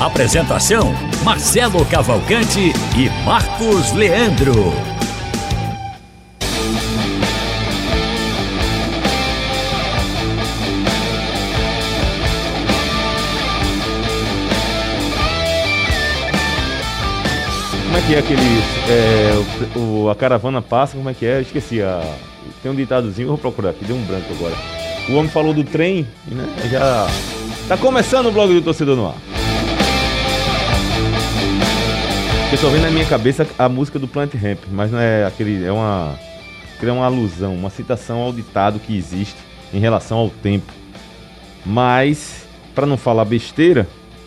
Apresentação: Marcelo Cavalcante e Marcos Leandro. Como é que é aquele. É, o, a caravana passa, como é que é? Esqueci. A, tem um ditadozinho, vou procurar aqui, deu um branco agora. O homem falou do trem, né? Já. Tá começando o blog do torcedor no ar. Eu tô vendo na minha cabeça a música do Plant Ramp, mas não é aquele. É uma. É uma alusão, uma citação ao ditado que existe em relação ao tempo. Mas, para não falar besteira,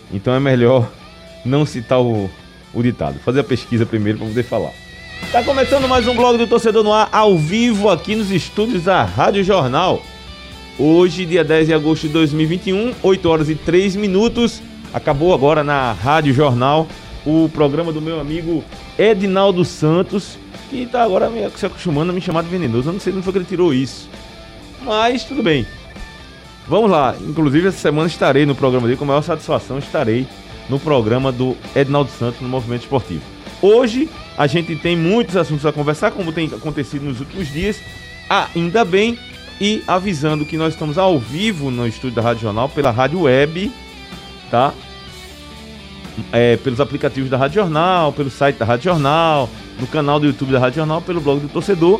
então é melhor não citar o, o ditado. Fazer a pesquisa primeiro para poder falar. Tá começando mais um blog do Torcedor no Ar, ao vivo aqui nos estúdios da Rádio Jornal. Hoje, dia 10 de agosto de 2021, 8 horas e 3 minutos. Acabou agora na Rádio Jornal o programa do meu amigo Edinaldo Santos, que tá agora se acostumando a me chamar de venenoso. Eu não sei de onde foi que ele tirou isso. Mas tudo bem. Vamos lá. Inclusive, essa semana estarei no programa dele, com maior satisfação, estarei no programa do Edinaldo Santos no Movimento Esportivo. Hoje a gente tem muitos assuntos a conversar, como tem acontecido nos últimos dias, ainda bem, e avisando que nós estamos ao vivo no estúdio da Rádio Jornal pela Rádio Web, tá? É, pelos aplicativos da Rádio Jornal, pelo site da Rádio Jornal, no canal do YouTube da Rádio Jornal, pelo blog do torcedor.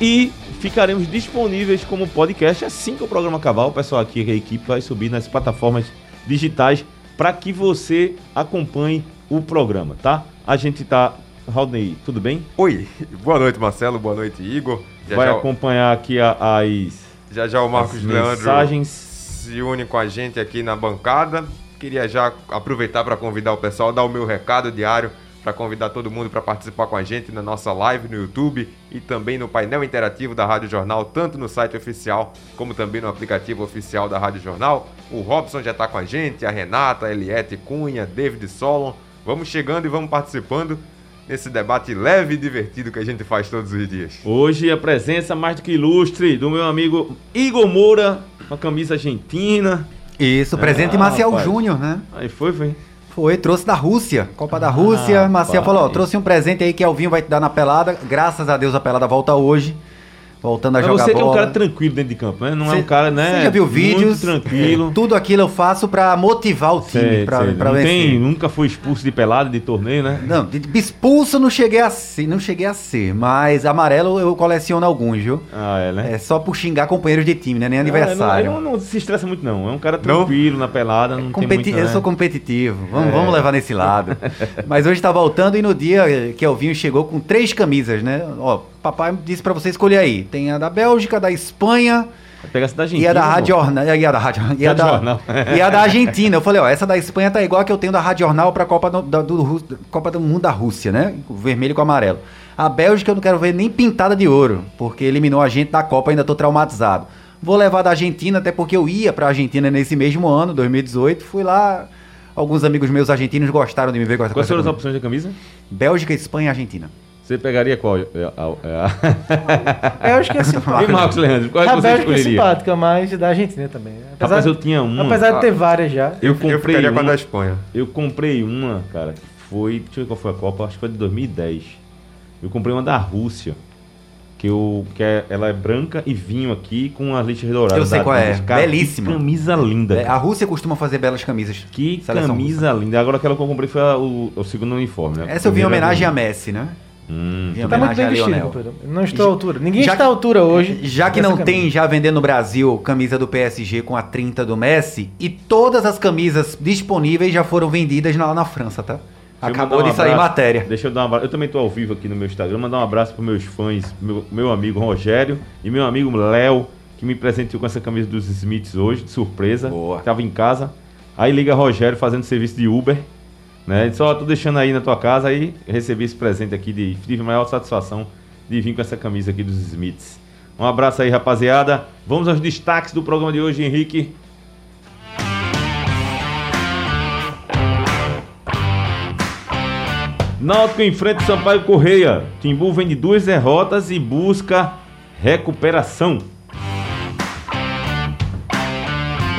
E ficaremos disponíveis como podcast assim que o programa acabar. O pessoal aqui, a equipe, vai subir nas plataformas digitais para que você acompanhe o programa, tá? A gente tá. Rodney, tudo bem? Oi, boa noite Marcelo, boa noite Igor. Já vai já, acompanhar aqui a- as, já, já o Marcos Leandro mensagens. se une com a gente aqui na bancada. Queria já aproveitar para convidar o pessoal, dar o meu recado diário para convidar todo mundo para participar com a gente na nossa live no YouTube e também no painel interativo da Rádio Jornal, tanto no site oficial como também no aplicativo oficial da Rádio Jornal. O Robson já está com a gente, a Renata, a Eliette Cunha, David Solon. Vamos chegando e vamos participando nesse debate leve e divertido que a gente faz todos os dias. Hoje a presença mais do que ilustre do meu amigo Igor Moura, com a camisa argentina. Isso, presente Ah, rapaz. Júnior, né? Aí foi, foi. Foi, trouxe da Rússia, Copa da Rússia. Ah, rapaz. falou, ó, trouxe um presente aí que Alvinho vai te dar na pelada. Graças a Deus a pelada volta hoje. Voltando a Mas jogar você que é um bola. cara tranquilo dentro de campo, né? Não é Cê- um cara, né? Você já viu vídeos? Tranquilo. É, tudo aquilo eu faço pra motivar o time, não vencer. tem, nunca foi expulso de pelada, de torneio, né? Não, de- de expulso não cheguei a ser, não cheguei a ser, mas amarelo eu coleciono alguns, viu? Ah, é, né? É só por xingar companheiros de time, né? Nem Ah, aniversário. Ele não, não se estressa muito, não. É um cara tranquilo na pelada, não Competi- tem muito, Eu né? sou competitivo, vamos, É. vamos levar nesse lado. Mas hoje tá voltando e no dia que Elvinho chegou com três camisas, né? Ó, papai disse pra você escolher aí. Tem a da Bélgica, da Espanha Pega essa da Argentina. e a da. Rádio Jornal. E a da Rádio e a da, e a da Argentina. Eu falei, ó, essa da Espanha tá igual a que eu tenho da Rádio Jornal pra Copa do, da- do Copa do Mundo da Rússia, né? O vermelho com o amarelo. A Bélgica eu não quero ver nem pintada de ouro, porque eliminou a gente da Copa, ainda tô traumatizado. Vou levar da Argentina, até porque eu ia pra Argentina nesse mesmo ano, 2018. Fui lá, alguns amigos meus argentinos gostaram de me ver com essa Quais foram as opções da camisa? Bélgica, Espanha e Argentina. Você pegaria qual? É, é, Eu acho que é é. E simpático. Marcos Leandro, qual é que você é escolheria? simpática, mas da Argentina também. Apesar, Rapaz, eu tinha uma. apesar de ter várias já. Eu Eu comprei ficaria com a uma. da Espanha. Eu comprei uma, cara, que foi. Deixa eu ver qual foi a Copa, acho que foi de 2010. Eu comprei uma da Rússia. Que, eu, que é, ela é branca e vinho aqui com as lixas douradas. Eu sei da qual é. Cara, que belíssima. camisa linda. É, cara. a Rússia costuma fazer belas camisas. Que Seleção camisa linda. Agora aquela que eu comprei foi a- o, o segundo uniforme, né? Essa eu vi em homenagem a. Messi, né? Hum, em Tá muito bem vestido, companheiro. Não estou à altura. Ninguém Já está à altura hoje. Já que não tem camisa. já vendendo no Brasil camisa do PSG com a 30 do Messi, e todas as camisas disponíveis já foram vendidas lá na França, tá? Deixa Acabou mandar de um sair abraço. matéria. Deixa eu dar um abraço. Eu também tô ao vivo aqui no meu Instagram. Mandar um abraço para meus fãs, meu, meu amigo Rogério e meu amigo Léo, que me presenteou com essa camisa dos Smiths hoje, de surpresa. Boa. Tava em casa. Aí liga Rogério fazendo serviço de Uber. Né? Só tô deixando aí na tua casa aí recebi esse presente aqui de tive maior satisfação de vir com essa camisa aqui dos Smiths. Um abraço aí, rapaziada. Vamos aos destaques do programa de hoje, Henrique. Náutico enfrenta Sampaio Correia. Timbu vem de duas derrotas e busca recuperação.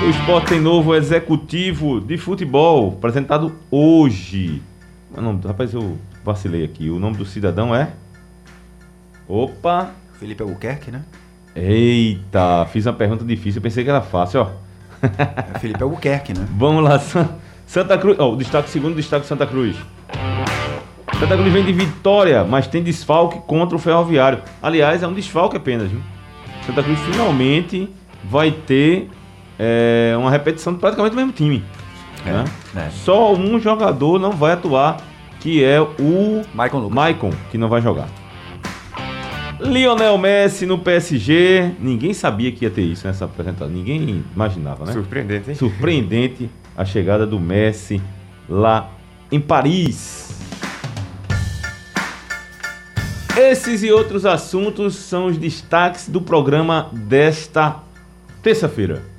O esporte tem novo executivo de futebol, apresentado hoje. O nome, rapaz, eu vacilei aqui. O nome do cidadão é? Opa! Felipe Albuquerque, né? Eita, fiz uma pergunta difícil, eu pensei que era fácil, ó. É Felipe Albuquerque, né? Vamos lá, San- Santa Cruz. Ó, o destaque segundo destaque Santa Cruz. Santa Cruz vem de vitória, mas tem desfalque contra o Ferroviário. Aliás, é um desfalque apenas, viu? Santa Cruz finalmente vai ter é, uma repetição de praticamente o mesmo time. né? é. Só um jogador não vai atuar, que é o Maicon Lucas. Maicon, que não vai jogar. Lionel Messi no PSG. Ninguém sabia que ia ter isso nessa apresentação. Ninguém imaginava, né? Surpreendente, hein? Surpreendente a chegada do Messi lá em Paris. Esses e outros assuntos são os destaques do programa desta terça-feira.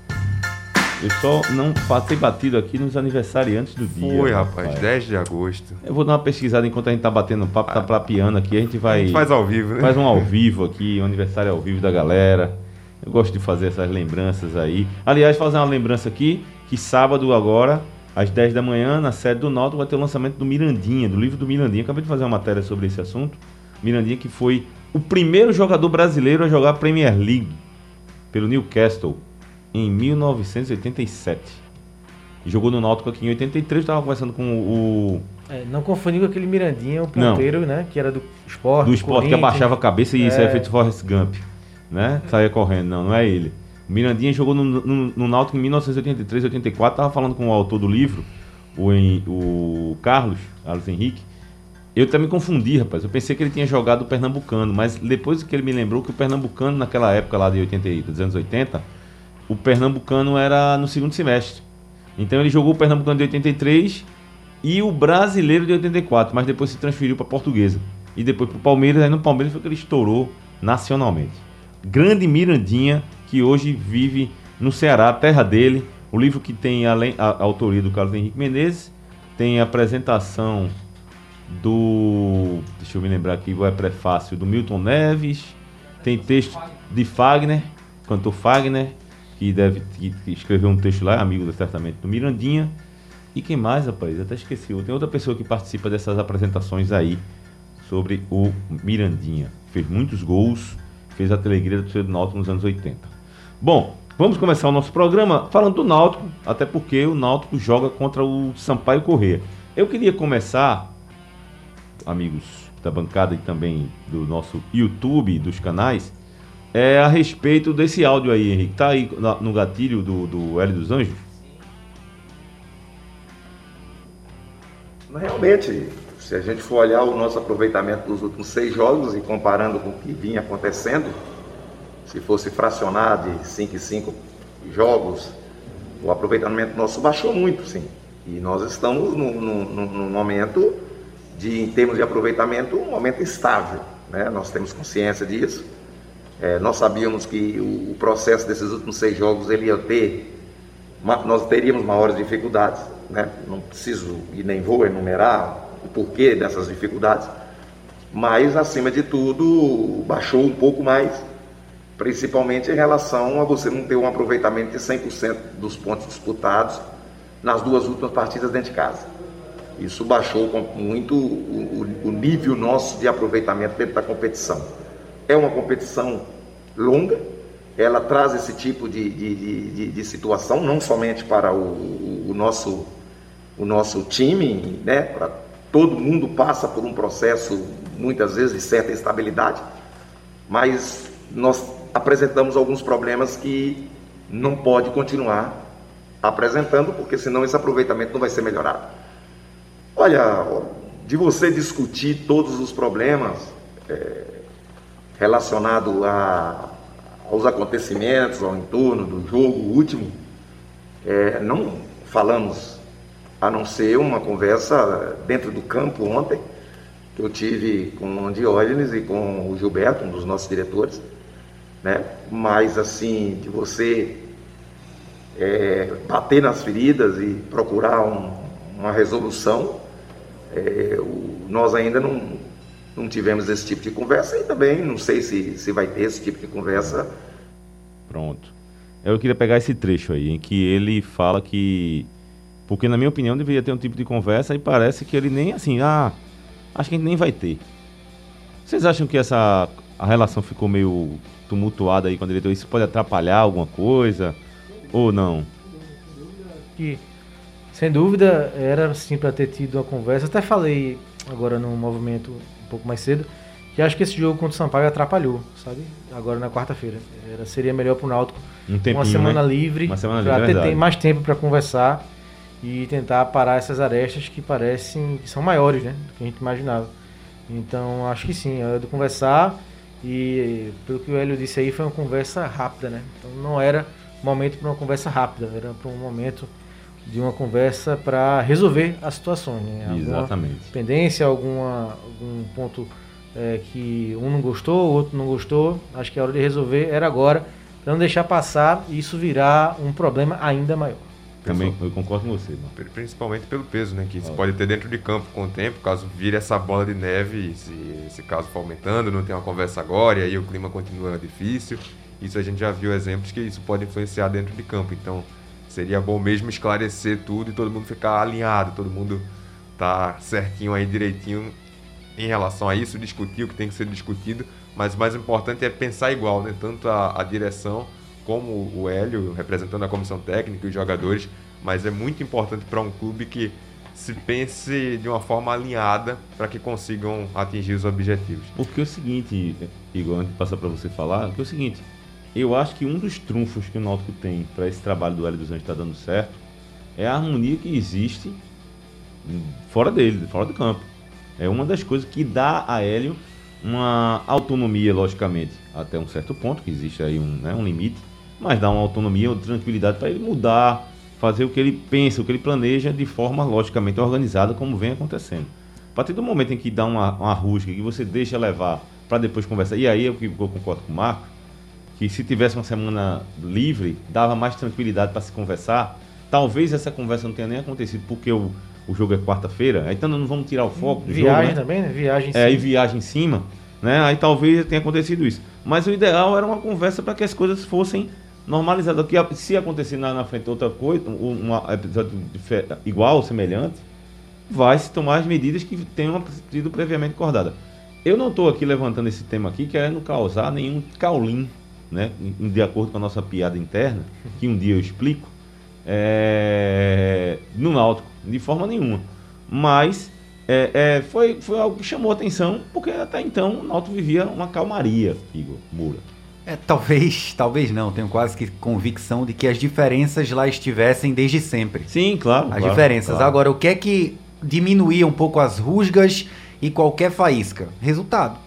Eu só não passei batido aqui nos aniversariantes do dia. Foi, rapaz, 10 de agosto. Eu vou dar uma pesquisada enquanto a gente tá batendo papo, tá plapiando aqui. A gente vai. A gente faz ao vivo, né? Faz um ao vivo aqui, um aniversário ao vivo da galera. Eu gosto de fazer essas lembranças aí. Aliás, fazer uma lembrança aqui, que sábado agora, às 10 da manhã, na sede do Náutico, vai ter o lançamento do Mirandinha, do livro do Mirandinha. Acabei de fazer uma matéria sobre esse assunto. Mirandinha que foi o primeiro jogador brasileiro a jogar Premier League pelo Newcastle em 1987. E jogou no Náutico aqui em 83, estava conversando com o É, não confundir com aquele Mirandinha, o Não. ponteiro, né? Que era do esporte. do esporte que abaixava a cabeça e isso é feito Forrest Gump, né? Saía correndo, não, não é ele. O Mirandinha jogou no, no, no Náutico em 1983, 84, tava falando com o autor do livro, o, o Carlos, Carlos Henrique. Eu também confundi, rapaz. Eu pensei que ele tinha jogado o Pernambucano, mas depois que ele me lembrou que o Pernambucano, naquela época lá de 80, e- dos anos 80, o Pernambucano era no segundo semestre. Então ele jogou o Pernambucano de 83 e o brasileiro de 84, mas depois se transferiu para Portuguesa. E depois para o Palmeiras, aí no Palmeiras foi que ele estourou nacionalmente. Grande Mirandinha, que hoje vive no Ceará, terra dele. O livro que tem a, a autoria do Carlos Henrique Menezes, tem a apresentação do. Deixa eu me lembrar aqui, é prefácio do Milton Neves, tem texto de Fagner, cantor Fagner, que deve escreveu um texto lá, amigo certamente do Mirandinha. E quem mais, rapaz? Até esqueci. Tem outra pessoa que participa dessas apresentações aí sobre o Mirandinha. Fez muitos gols, fez a alegria do do Náutico nos anos 80. Bom, vamos começar o nosso programa falando do Náutico, até porque o Náutico joga contra o Sampaio Corrêa. Eu queria começar, amigos da bancada e também do nosso YouTube, dos canais, é a respeito desse áudio aí, Henrique. Tá aí no gatilho do, do Hélio dos Anjos? Realmente, se a gente for olhar o nosso aproveitamento dos últimos seis jogos e comparando com o que vinha acontecendo, se fosse fracionar de 5 em 5 jogos, o aproveitamento nosso baixou muito, sim. E nós estamos num- num- num momento de, em termos de aproveitamento, um momento estável. Né? Nós temos consciência disso. É, nós sabíamos que o, o processo desses últimos seis jogos ele ia ter nós teríamos maiores dificuldades, né? Não preciso e nem vou enumerar o porquê dessas dificuldades, mas acima de tudo baixou um pouco mais, principalmente em relação a você não ter um aproveitamento de 100% dos pontos disputados nas duas últimas partidas dentro de casa. Isso baixou muito o- o nível nosso de aproveitamento dentro da competição. É uma competição longa, ela traz esse tipo de, de, de- de- situação, não somente para o, o nosso, o nosso time, né? para todo mundo passa por um processo, muitas vezes, de certa instabilidade, mas nós apresentamos alguns problemas que não pode continuar apresentando, porque senão esse aproveitamento não vai ser melhorado. Olha, de você discutir todos os problemas é, relacionados a, aos acontecimentos, ao entorno do jogo último, é, não falamos a não ser uma conversa dentro do campo ontem, que eu tive com o Diógenes e com o Gilberto, um dos nossos diretores, né? Mas assim, de você é, bater nas feridas e procurar um, uma resolução, é, o, nós ainda não, não tivemos esse tipo de conversa e também não sei se, se vai ter esse tipo de conversa. Pronto. Eu queria pegar esse trecho aí, em que ele fala que. Porque, na minha opinião, deveria ter um tipo de conversa e parece que ele nem assim, ah, acho que a gente nem vai ter. Vocês acham que essa a relação ficou meio tumultuada aí com a diretoria? Isso pode atrapalhar alguma coisa? Ou não? Que, sem dúvida, era sim para ter tido uma conversa. Até falei agora no movimento um pouco mais cedo que acho que esse jogo contra o Sampaio atrapalhou, sabe? Agora na quarta-feira. Era, seria melhor para o Náutico Um tempinho, uma semana né? livre, Uma semana pra é ter mais tempo para conversar e tentar parar essas arestas que parecem que são maiores, né, do que a gente imaginava. Então acho que sim, é hora de conversar e pelo que o Hélio disse aí foi uma conversa rápida, né? Então não era momento para uma conversa rápida, era para um momento de uma conversa para resolver as situações, né? Alguma Exatamente. pendência, alguma, algum ponto é, que um não gostou, o outro não gostou. Acho que a hora de resolver era agora, para não deixar passar e isso virar um problema ainda maior. Também eu concordo com você, mano. Pri- Principalmente pelo peso, né? Que isso pode ter dentro de campo com o tempo, caso vire essa bola de neve, se esse caso for aumentando, não tem uma conversa agora, e aí o clima continua difícil. Isso a gente já viu exemplos que isso pode influenciar dentro de campo. Então seria bom mesmo esclarecer tudo e todo mundo ficar alinhado, todo mundo tá certinho aí direitinho em relação a isso, discutir o que tem que ser discutido, mas o mais importante é pensar igual, né? Tanto a, a direção como o Hélio, representando a comissão técnica e os jogadores, mas é muito importante para um clube que se pense de uma forma alinhada para que consigam atingir os objetivos. Porque é o seguinte, Igor, antes de passar para você falar, é o seguinte, eu acho que um dos trunfos que o Náutico tem para esse trabalho do Hélio dos Anjos estar dando certo é a harmonia que existe fora dele, fora do campo. É uma das coisas que dá a Hélio uma autonomia, logicamente, até um certo ponto, que existe aí um, né, um limite, mas dá uma autonomia, uma tranquilidade para ele mudar, fazer o que ele pensa, o que ele planeja de forma logicamente organizada, como vem acontecendo. A partir do momento em que dá uma, uma rusga, que você deixa levar para depois conversar, e aí é o que eu concordo com o Marco, que se tivesse uma semana livre, dava mais tranquilidade para se conversar. Talvez essa conversa não tenha nem acontecido porque o, o jogo é quarta-feira, então não vamos tirar o foco do Viagem jogo, né? também, né? Viagem É, sim. e viagem em cima, né? Aí talvez tenha acontecido isso. Mas o ideal era uma conversa para que as coisas fossem normalizadas. Que se acontecer na, na frente outra coisa, um episódio igual ou semelhante, vai se tomar as medidas que tenham sido previamente acordadas. Eu não estou aqui levantando esse tema aqui querendo causar nenhum caulim, né? De acordo com a nossa piada interna, que um dia eu explico, é, no Náutico, de forma nenhuma. Mas é, é, foi, foi algo que chamou atenção, porque até então o Náutico vivia uma calmaria, Igor Moura. É, talvez, talvez não. Tenho quase que convicção de que as diferenças lá estivessem desde sempre. Sim, claro. As claro, diferenças. claro. Agora, o que é que diminuía um pouco as rusgas e qualquer faísca? Resultado.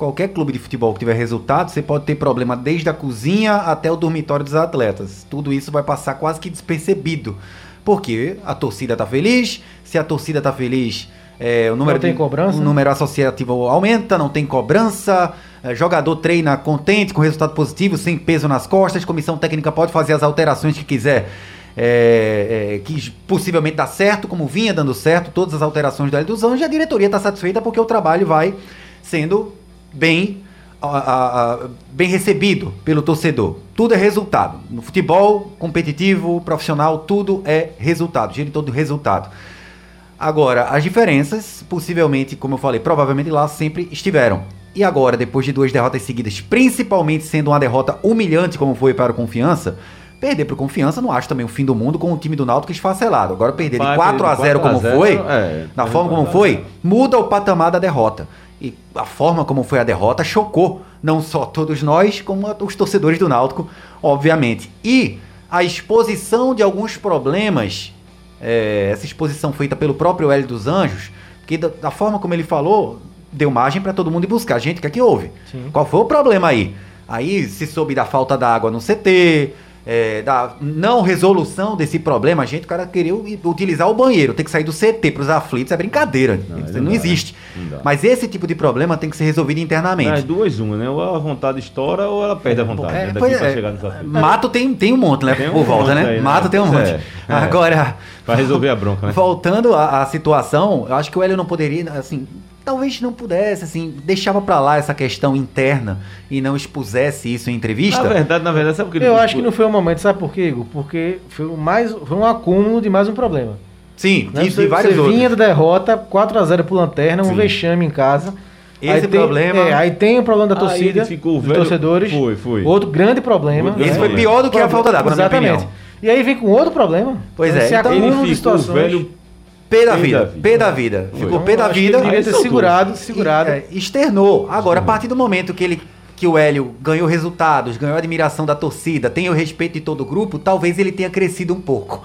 Qualquer clube de futebol que tiver resultado, você pode ter problema desde a cozinha até o dormitório dos atletas. Tudo isso vai passar quase que despercebido. Porque a torcida tá feliz, se a torcida tá feliz, é, o número tem de- cobrança. o número associativo aumenta, não tem cobrança, é, jogador treina contente com resultado positivo, sem peso nas costas, comissão técnica pode fazer as alterações que quiser. é, é, que possivelmente dá certo, como vinha dando certo, todas as alterações do Hélio dos Anjos, e a diretoria está satisfeita porque o trabalho vai sendo bem, a- a- bem recebido pelo torcedor. Tudo é resultado. No futebol competitivo, profissional, tudo é resultado, gira todo resultado. Agora, as diferenças, possivelmente, como eu falei, provavelmente lá sempre estiveram. E agora, depois de duas derrotas seguidas, principalmente sendo uma derrota humilhante como foi para o Confiança, perder para o Confiança não acho também o fim do mundo com o time do Náutico esfacelado. Agora perder de Vai, 4 a 0 como 4 a 0, foi, é, na forma como foi, muda o patamar da derrota. E a forma como foi a derrota chocou não só todos nós, como os torcedores do Náutico, obviamente. E a exposição de alguns problemas, é, essa exposição feita pelo próprio Hélio dos Anjos, que da, da forma como ele falou, deu margem para todo mundo ir buscar. Gente, o que é que houve? Sim. Qual foi o problema aí? Aí se soube da falta da água no CT, é, da não resolução desse problema, gente, o cara queria utilizar o banheiro, tem que sair do CT para os aflitos, é brincadeira. Não, Isso não, não existe. Não Mas esse tipo de problema tem que ser resolvido internamente. As duas, uma, né? Ou a vontade estoura ou ela perde a vontade. É, né? Daqui é, chegar nos aflitos. Mato tem, tem um monte, né? Um por volta, né? Aí, né? Mato tem um monte. É, é. Agora. Para resolver a bronca, né? Voltando à, à situação, eu acho que o Hélio não poderia, assim, talvez não pudesse, assim, deixava para lá essa questão interna e não expusesse isso em entrevista. Na verdade, na verdade, sabe por que Eu acho que não foi um momento, sabe por quê, Igor? Porque foi, mais, foi um acúmulo de mais um problema. Sim, né? você, vários você vinha da derrota, 4x0 pro Lanterna, um vexame em casa. Esse aí problema. Tem, é, aí tem o problema da torcida, ficou dos velho, torcedores. Foi, foi. Outro grande problema. Esse né? foi pior do que a falta d'água, na minha opinião. E aí vem com outro problema. Pois então, é. Então, ele ficou situações. velho P da vida. P da vida. Ficou então, P da vida. Ele devia ter segurado, segurado. É, externou. Agora, a partir do momento que ele que o Hélio ganhou resultados, ganhou a admiração da torcida, tem o respeito de todo o grupo, talvez ele tenha crescido um pouco.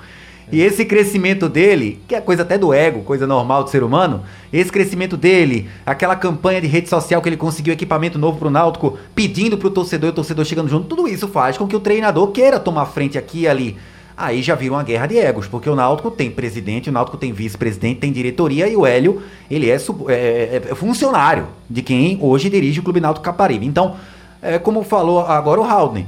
E esse crescimento dele, que é coisa até do ego, coisa normal do ser humano, esse crescimento dele, aquela campanha de rede social que ele conseguiu equipamento novo pro Náutico, pedindo pro torcedor e o torcedor chegando junto, tudo isso faz com que o treinador queira tomar frente aqui e ali aí já vira uma guerra de egos, porque o Náutico tem presidente, o Náutico tem vice-presidente, tem diretoria e o Hélio, ele é, é, é, é, funcionário de quem hoje dirige o Clube Náutico Caparibe. Então, é, como falou agora o Haldner,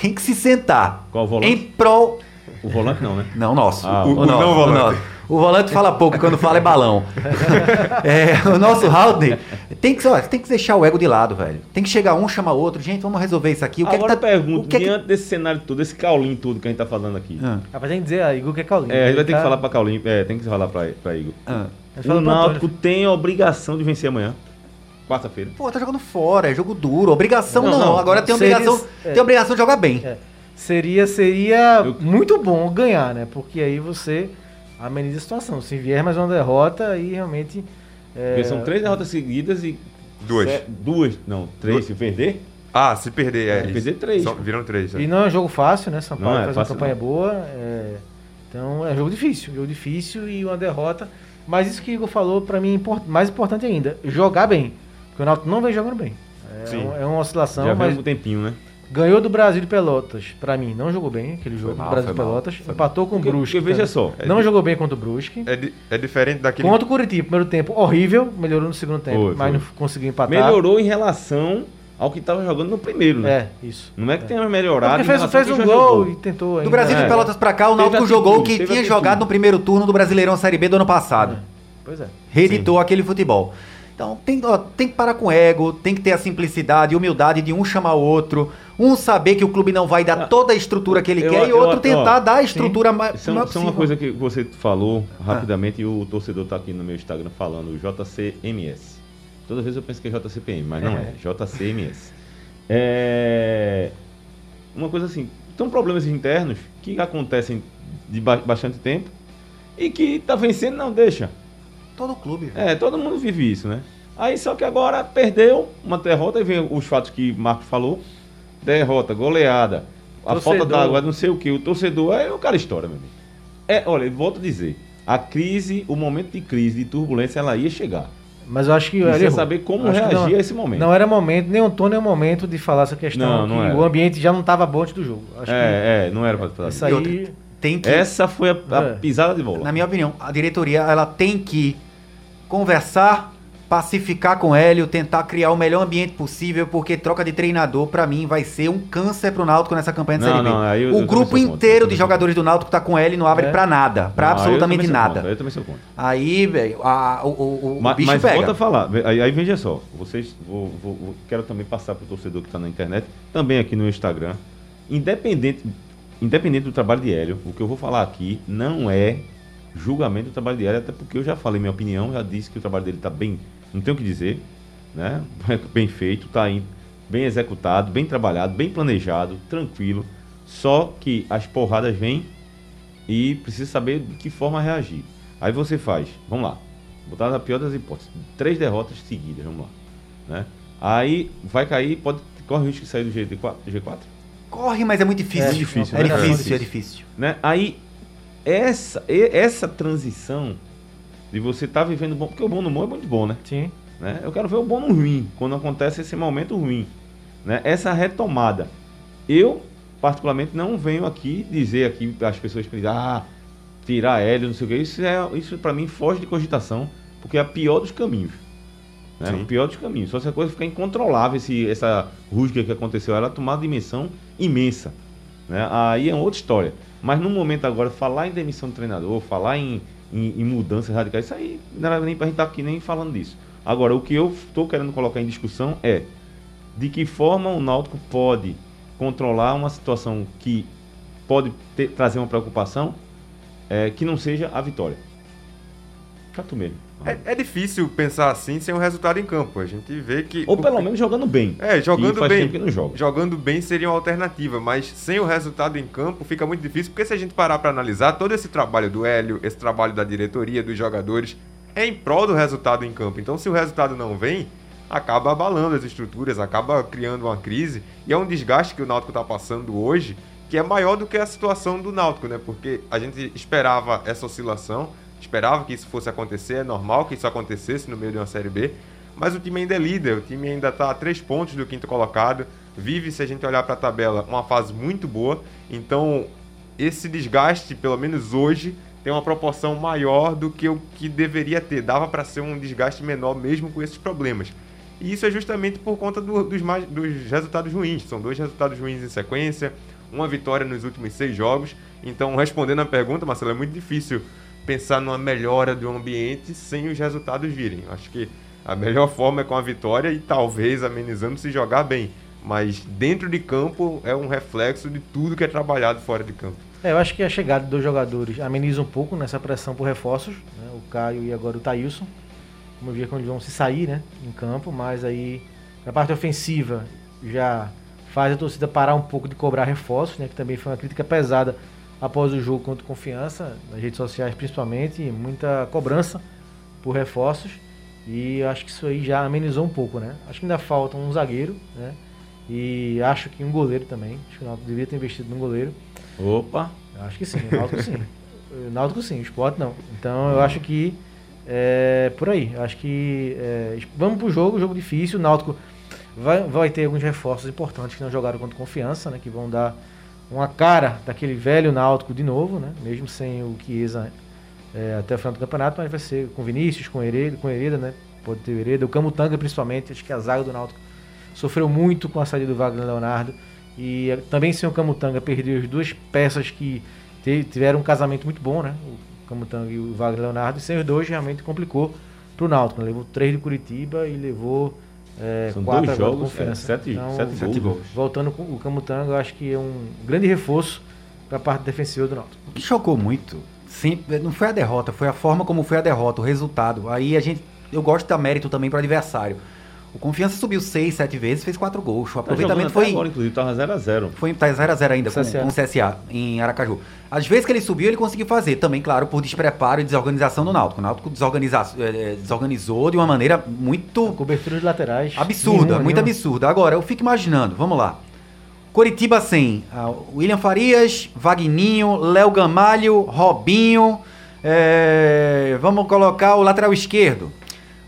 tem que se sentar em prol... O volante não, né? Não, nosso. Ah, o, o, o, não, o volante. O nosso. O volante fala pouco, quando fala é balão. é, o nosso Haldner tem que, ó, tem que deixar o ego de lado, velho. Tem que chegar um, chamar outro. Gente, vamos resolver isso aqui. O que Agora é que tá, eu pergunto, que diante é que... desse cenário todo, esse Caulinho tudo que a gente tá falando aqui. Ah. Ah, tem que dizer, a Igor que é Caulinho. É, a gente vai ter tá... que falar pra Caulinho, é, tem que falar pra, pra Igor. Ah. O Náutico tem a obrigação de vencer amanhã. Quarta-feira. Pô, tá jogando fora, é jogo duro. Obrigação não. não. não. Agora tem obrigação, é. tem obrigação de jogar bem. É. Seria, seria eu... muito bom ganhar, né? Porque aí você ameniza a situação. Se vier mais uma derrota, aí realmente. É... Porque são três derrotas seguidas e. Duas. Se... Duas, não, três. Duas. Se perder. Ah, se perder, é. Se perder, três. Só, viram três. É. E não é um jogo fácil, né? São Paulo é faz uma campanha não. boa. É... Então é um jogo difícil. Jogo difícil e uma derrota. Mas isso que o Igor falou, para mim, é mais importante ainda: jogar bem. Porque o Náutico não vem jogando bem. É, um, é uma oscilação. Já mas um tempinho, né? Ganhou do Brasil de Pelotas. Pra mim, não jogou bem aquele jogo. Mal, Brasil de Pelotas. Mal, empatou com o Brusque. veja só. não é jogou bem contra o Brusque. É, di é diferente daquele. Contra o Curitiba, primeiro tempo horrível. Melhorou no segundo tempo, foi, mas foi. não conseguiu empatar. Melhorou em relação ao que estava jogando no primeiro, né? É, isso. Não é que é. tenha melhorado. Porque fez, fez um gol jogou. e tentou. Ainda. Do Brasil de é. Pelotas pra cá, o Náutico jogou o que tinha jogado no primeiro turno do Brasileirão Série B do ano passado. É. Pois é. Reeditou Sim. aquele futebol. Então tem, ó, tem que parar com ego, tem que ter a simplicidade, humildade de um chamar o outro, um saber que o clube não vai dar ah, toda a estrutura que ele eu, quer eu, e outro eu, tentar ó, dar a estrutura mais. Isso, é uma coisa que você falou rapidamente ah. e o torcedor está aqui no meu Instagram falando, JCMS. Toda vez eu penso que é JCPM, mas não é, é JCMS. É uma coisa assim, são problemas internos que acontecem de bastante tempo e que está vencendo, não deixa. Todo clube. É, todo mundo vive isso, né? Aí só que agora perdeu uma derrota, e vem os fatos que o Marcos falou. Derrota, goleada, a torcedor. falta d'água, não sei o que. O torcedor é o cara história, meu amigo. É, olha, volto a dizer, a crise, o momento de crise, de turbulência, ela ia chegar. Mas eu acho que. Precisa saber como reagir não, a esse momento. Não era momento, nem o tom nem o momento de falar essa questão. Não, não o ambiente já não estava bom antes do jogo. Acho é, é, não era para falar isso. aí. Tem que, Essa foi a, a é. pisada de bola. Na minha opinião, a diretoria ela tem que conversar, pacificar com Hélio, tentar criar o melhor ambiente possível, porque troca de treinador, para mim, vai ser um câncer pro Náutico nessa campanha de não, Série B. Não, eu, o eu grupo inteiro de jogadores do Náutico tá com Hélio não abre é? para nada, para absolutamente eu nada. Contra, eu também sou contra. Aí, velho, o, o, mas, bicho mas pega. volta a falar, aí, aí veja só, vocês, vou, vou, vou, quero também passar pro torcedor que tá na internet, também aqui no Instagram, independente, independente do trabalho de Hélio, o que eu vou falar aqui não é julgamento do trabalho de Hélio, até porque eu já falei minha opinião, já disse que o trabalho dele está bem, não tenho o que dizer, né? bem feito, está bem executado, bem trabalhado, bem planejado, tranquilo. Só que as porradas vêm e precisa saber de que forma reagir. Aí você faz, vamos lá, botar na pior das hipóteses, três derrotas seguidas, vamos lá. Né? Aí vai cair, pode corre o risco de sair do G4? G4? Corre, mas é muito difícil. É difícil, é, né? difícil, é difícil. Né? Aí essa, essa transição de você estar tá vivendo bom, porque o bom no bom é muito bom, né? Sim. Né? Eu quero ver o bom no ruim, quando acontece esse momento ruim. Né? Essa retomada. Eu particularmente, não venho aqui dizer aqui as pessoas dizem, ah, tirar Hélio, não sei o que. Isso, é, isso para mim foge de cogitação, porque é a pior dos caminhos. Né? O pior dos caminhos. Só se a coisa ficar incontrolável, esse, essa rusga que aconteceu, ela tomar uma dimensão imensa. Né? Aí é outra história. Mas no momento agora, falar em demissão de treinador, falar em, em, em mudanças radicais, isso aí não era nem pra gente estar tá aqui nem falando disso. Agora, o que eu estou querendo colocar em discussão é de que forma o Náutico pode controlar uma situação que pode ter, trazer uma preocupação é, que não seja a vitória. Cato mesmo. É, é, difícil pensar assim sem um resultado em campo. A gente vê que. Ou pelo menos jogando bem. É, jogando bem. Jogando bem seria uma alternativa, mas sem o resultado em campo fica muito difícil, porque se a gente parar para analisar, todo esse trabalho do Hélio, esse trabalho da diretoria, dos jogadores, é em prol do resultado em campo. Então, se o resultado não vem, acaba abalando as estruturas, acaba criando uma crise, e é um desgaste que o Náutico está passando hoje, que é maior do que a situação do Náutico, né? Porque a gente esperava essa oscilação esperava que isso fosse acontecer, é normal que isso acontecesse no meio de uma Série B, mas o time ainda é líder, o time ainda está a três pontos do quinto colocado, vive, se a gente olhar para a tabela, uma fase muito boa, então esse desgaste, pelo menos hoje, tem uma proporção maior do que o que deveria ter, dava para ser um desgaste menor mesmo com esses problemas. E isso é justamente por conta do, dos, mais, dos resultados ruins. São dois resultados ruins em sequência, uma vitória nos últimos seis jogos. Então, respondendo a pergunta, Marcelo, é muito difícil pensar numa melhora do ambiente sem os resultados virem. Acho que a melhor forma é com a vitória e talvez amenizando se jogar bem. Mas dentro de campo é um reflexo de tudo que é trabalhado fora de campo. É, eu acho que a chegada dos jogadores ameniza um pouco nessa pressão por reforços. Né? O Caio e agora o Thailson. Vamos ver quando vão se sair né? em campo, mas aí a parte ofensiva já faz a torcida parar um pouco de cobrar reforços, né? que também foi uma crítica pesada após o jogo contra Confiança, nas redes sociais principalmente, muita cobrança por reforços. E acho que isso aí já amenizou um pouco, né? Acho que ainda falta um zagueiro, né? E acho que um goleiro também. Acho que o Náutico deveria ter investido num goleiro. Opa! Acho que sim, o Náutico sim. O Náutico sim, o Sport não. Então eu acho que é por aí. Acho que é, vamos pro jogo, jogo difícil. O Náutico vai, vai ter alguns reforços importantes que não jogaram contra Confiança, né? Que vão dar uma cara daquele velho Náutico de novo, né? Mesmo sem o Chiesa é, até o final do campeonato, mas vai ser com Vinícius, com Hereda, com Hereda, né? Pode ter o Hereda, o Camutanga principalmente, acho que a zaga do Náutico sofreu muito com a saída do Wagner Leonardo e é, também sem o Camutanga perdeu as duas peças que tiveram um casamento muito bom, né? O Camutanga e o Wagner Leonardo, e sem os dois realmente complicou pro Náutico, né? levou três de Curitiba e levou é, São dois jogos, é, sete, então, sete, sete gols. Voltando com o Camutanga, eu acho que é um grande reforço para a parte defensiva do Náutico. O que chocou muito, sim, não foi a derrota, foi a forma como foi a derrota, o resultado. Aí a gente, eu gosto de dar mérito também para o adversário. O Confiança subiu seis, sete vezes, fez quatro gols. O tá aproveitamento foi. Agora, inclusive, tava 0x0. Foi tá 0x0 ainda com, com, o CSA em Aracaju. Às vezes que ele subiu, ele conseguiu fazer. Também, claro, por despreparo e desorganização do Náutico. O Náutico desorganiza, é, desorganizou de uma maneira muito. Cobertura de laterais. Absurda, nenhuma, muito nenhuma. absurda. Agora, eu fico imaginando, vamos lá. Coritiba sem uh, William Farias, Vagninho, Léo Gamalho, Robinho. É, vamos colocar o lateral esquerdo.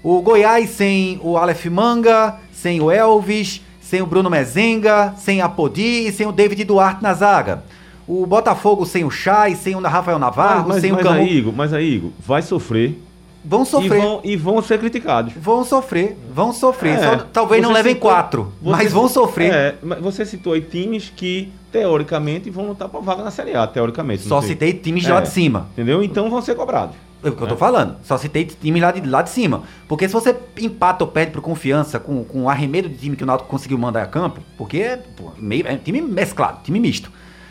O Goiás sem o Aleph Manga, sem o Elvis, sem o Bruno Mezenga, sem a Podi e sem o David Duarte na zaga. O Botafogo sem o Chay, sem o Rafael Navarro, mas, sem mas o Camu... Aí, Igor, mas aí, Igor, vai sofrer. Vão sofrer. E vão, e vão ser criticados. Vão sofrer, vão sofrer. É, Só, talvez não levem citou, quatro, mas vão sofrer. É, você citou aí times que, teoricamente, vão lutar para vaga na Série A, teoricamente. Só citei times de lá de é, cima. Entendeu? Então vão ser cobrados. É o que eu tô falando. Só citei time lá de, lá de cima. Porque se você empata ou perde por confiança com, com o arremedo de time que o Náutico conseguiu mandar a campo, porque é, pô, meio, é time mesclado, time misto.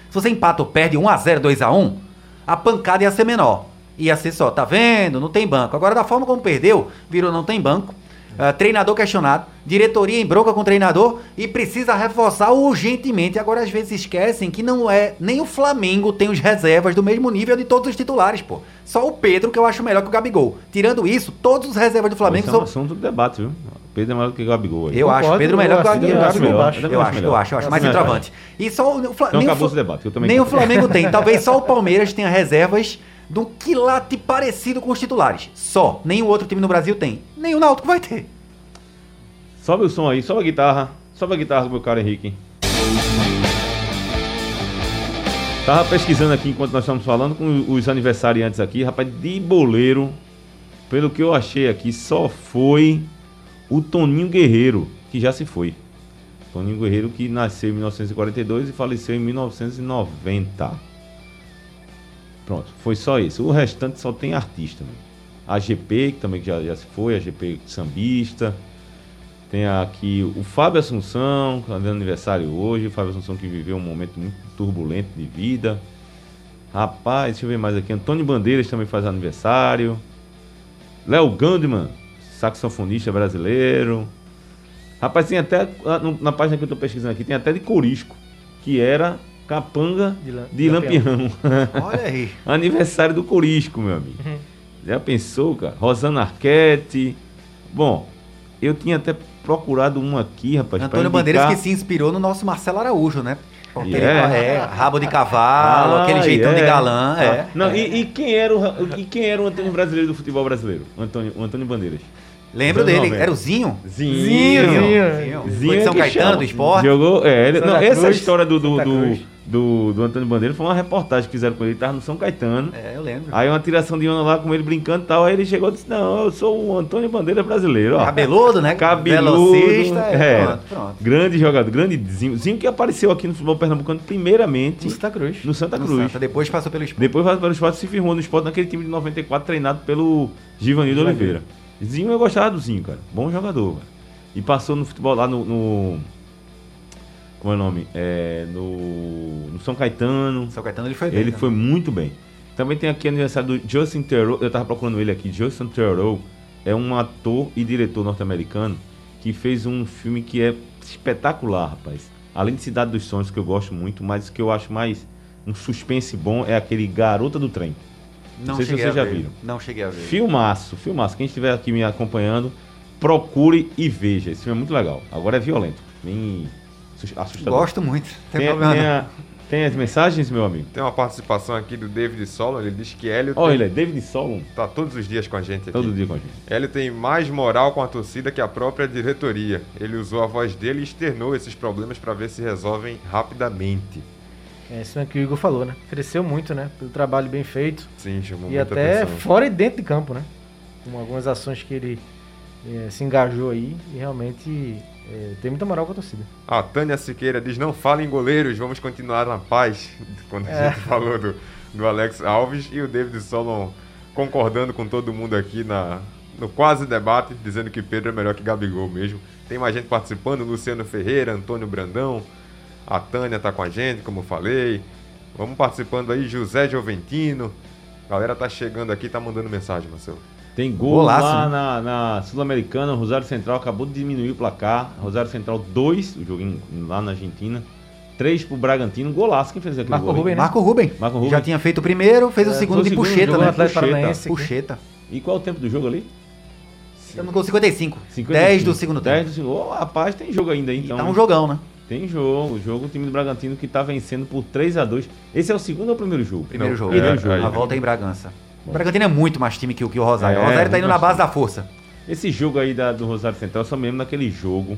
Se você empata ou perde 1x0, 2x1, a pancada ia ser menor. Ia ser só, tá vendo? Não tem banco. Agora, da forma como perdeu, virou não tem banco. Uh, treinador questionado, diretoria em bronca com o treinador e precisa reforçar urgentemente. Agora, às vezes, esquecem que não é nem o Flamengo tem os reservas do mesmo nível de todos os titulares, pô. Só o Pedro que eu acho melhor que o Gabigol. Tirando isso, todos os reservas do Flamengo Esse são. É um assunto do debate, viu? Pedro é melhor que o Gabigol. Aí. Eu acho Pedro melhor que o Gabigol. Eu acho, eu acho, eu acho, eu acho, eu acho mais centroavante. E só o Flamengo. Então acabou esse debate. Eu também nem o Flamengo tem. Talvez só o Palmeiras tenha reservas de um quilate parecido com os titulares. Só. Nenhum outro time no Brasil tem. Nem o Náutico vai ter. Sobe o som aí, sobe a guitarra. Sobe a guitarra meu cara Henrique. Tava pesquisando aqui enquanto nós estamos falando com os aniversariantes aqui, rapaz, de boleiro, pelo que eu achei aqui, só foi o Toninho Guerreiro, que já se foi. Toninho Guerreiro que nasceu em 1942 e faleceu em 1990. Pronto, foi só isso. O restante só tem artista. A GP, que também já, já se foi, a GP sambista. Tem aqui o Fábio Assunção, que está de aniversário hoje. O Fábio Assunção que viveu um momento muito turbulento de vida. Rapaz, deixa eu ver mais aqui. Antônio Bandeiras também faz aniversário. Léo Gandman, saxofonista brasileiro. Rapaz, tem até, na página que eu estou pesquisando aqui, tem até de Corisco, que era capanga de, de Lampião. Olha aí. Aniversário do Corisco, meu amigo. Uhum. Já pensou, cara? Rosana Arquette. Bom, eu tinha até procurado um aqui, rapaz. Antônio Bandeiras que se inspirou no nosso Marcelo Araújo, né? Yeah. É, rabo de cavalo, ah, aquele jeitão yeah. de galã. Ah, é. Não, é. E, e, quem era o, e quem era o Antônio brasileiro do futebol brasileiro? O Antônio, o Antônio Bandeiras. Lembro dele, era o Zinho? Zinho. Zinho. Zinho. Zinho. Foi de São Caetano, chama. do esporte. Jogou, é, ele, não, essa história do, do, do, do, do Antônio Bandeira foi uma reportagem que fizeram com ele, ele tava no São Caetano. É, eu lembro. Aí uma tiração de onda lá com ele brincando e tal. Aí ele chegou e disse: Não, eu sou o Antônio Bandeira brasileiro. Ó. Cabeludo, né? Cabeludo. Velocista. É, pronto, pronto. Grande jogador, grande Zinho. Zinho que apareceu aqui no futebol pernambucano, primeiramente. No Santa Cruz. No Santa Cruz. No Santa, depois passou pelo esporte. Depois passou pelo esporte e se firmou no esporte naquele time de 94, treinado pelo Givanildo Oliveira. Zinho eu gostava do Zinho, cara. Bom jogador, cara. E passou no futebol lá no, no como é o nome? É, no, no São Caetano. São Caetano ele foi bem. Ele foi muito bem. Também tem aqui aniversário do Justin Theroux. Eu tava procurando ele aqui. Justin Theroux é um ator e diretor norte-americano que fez um filme que é espetacular, rapaz. Além de Cidade dos Sonhos, que eu gosto muito, mas o que eu acho mais um suspense bom é aquele Garota do Trem. Não, Não sei se vocês já ver. viram. Não cheguei a ver. Filmaço, filmaço. Quem estiver aqui me acompanhando, procure e veja. Esse filme é muito legal. Agora é violento. Bem assustador. Gosto muito. Tem, tem, tem, a, tem, as mensagens, meu amigo? Tem uma participação aqui do David Solon. Ele diz que Hélio. Olha, tem... David Solon. Tá todos os dias com a gente aqui. Todo dia com a gente. Hélio tem mais moral com a torcida que a própria diretoria. Ele usou a voz dele e externou esses problemas para ver se resolvem rapidamente. É isso é que o Igor falou, né? Cresceu muito, né? Pelo trabalho bem feito. Sim, chamou E até atenção. fora e dentro de campo, né? Com algumas ações que ele é, se engajou aí e realmente é, tem muita moral com a torcida. A Tânia Siqueira diz: não falem goleiros, vamos continuar na paz. Quando a é. gente falou do, do Alex Alves e o David Solon concordando com todo mundo aqui na, no quase debate, dizendo que Pedro é melhor que Gabigol mesmo. Tem mais gente participando: Luciano Ferreira, Antônio Brandão, a Tânia está com a gente, como eu falei. Vamos participando aí, José Joventino. A galera tá chegando aqui, tá mandando mensagem, Marcelo. Tem gol Golaço, lá né? na, na Sul-Americana, Rosário Central acabou de diminuir o placar. Rosário Central 2, o jogo lá na Argentina. 3 pro Bragantino, golaço. Quem fez aquele Marco gol? Ruben, né? Marco Ruben. Marco Ruben. Já tinha feito o primeiro, fez é, o segundo de Puxeta, né? Puxeta. Puxeta. E qual é o tempo do jogo ali? Estamos com 55. 55. 10 do segundo tempo. 10 do segundo. Oh, rapaz, tem jogo ainda, então. E tá um jogão, né? Tem jogo. O jogo, o time do Bragantino que tá vencendo por 3 a 2 Esse é o segundo ou o primeiro jogo? Primeiro Não, jogo. Primeiro é, jogo. É, a volta é em Bragança. O Bragantino é muito mais time que o, que o Rosário. É, o Rosário tá indo na base da força. Esse jogo aí da, do Rosário Central, só mesmo naquele jogo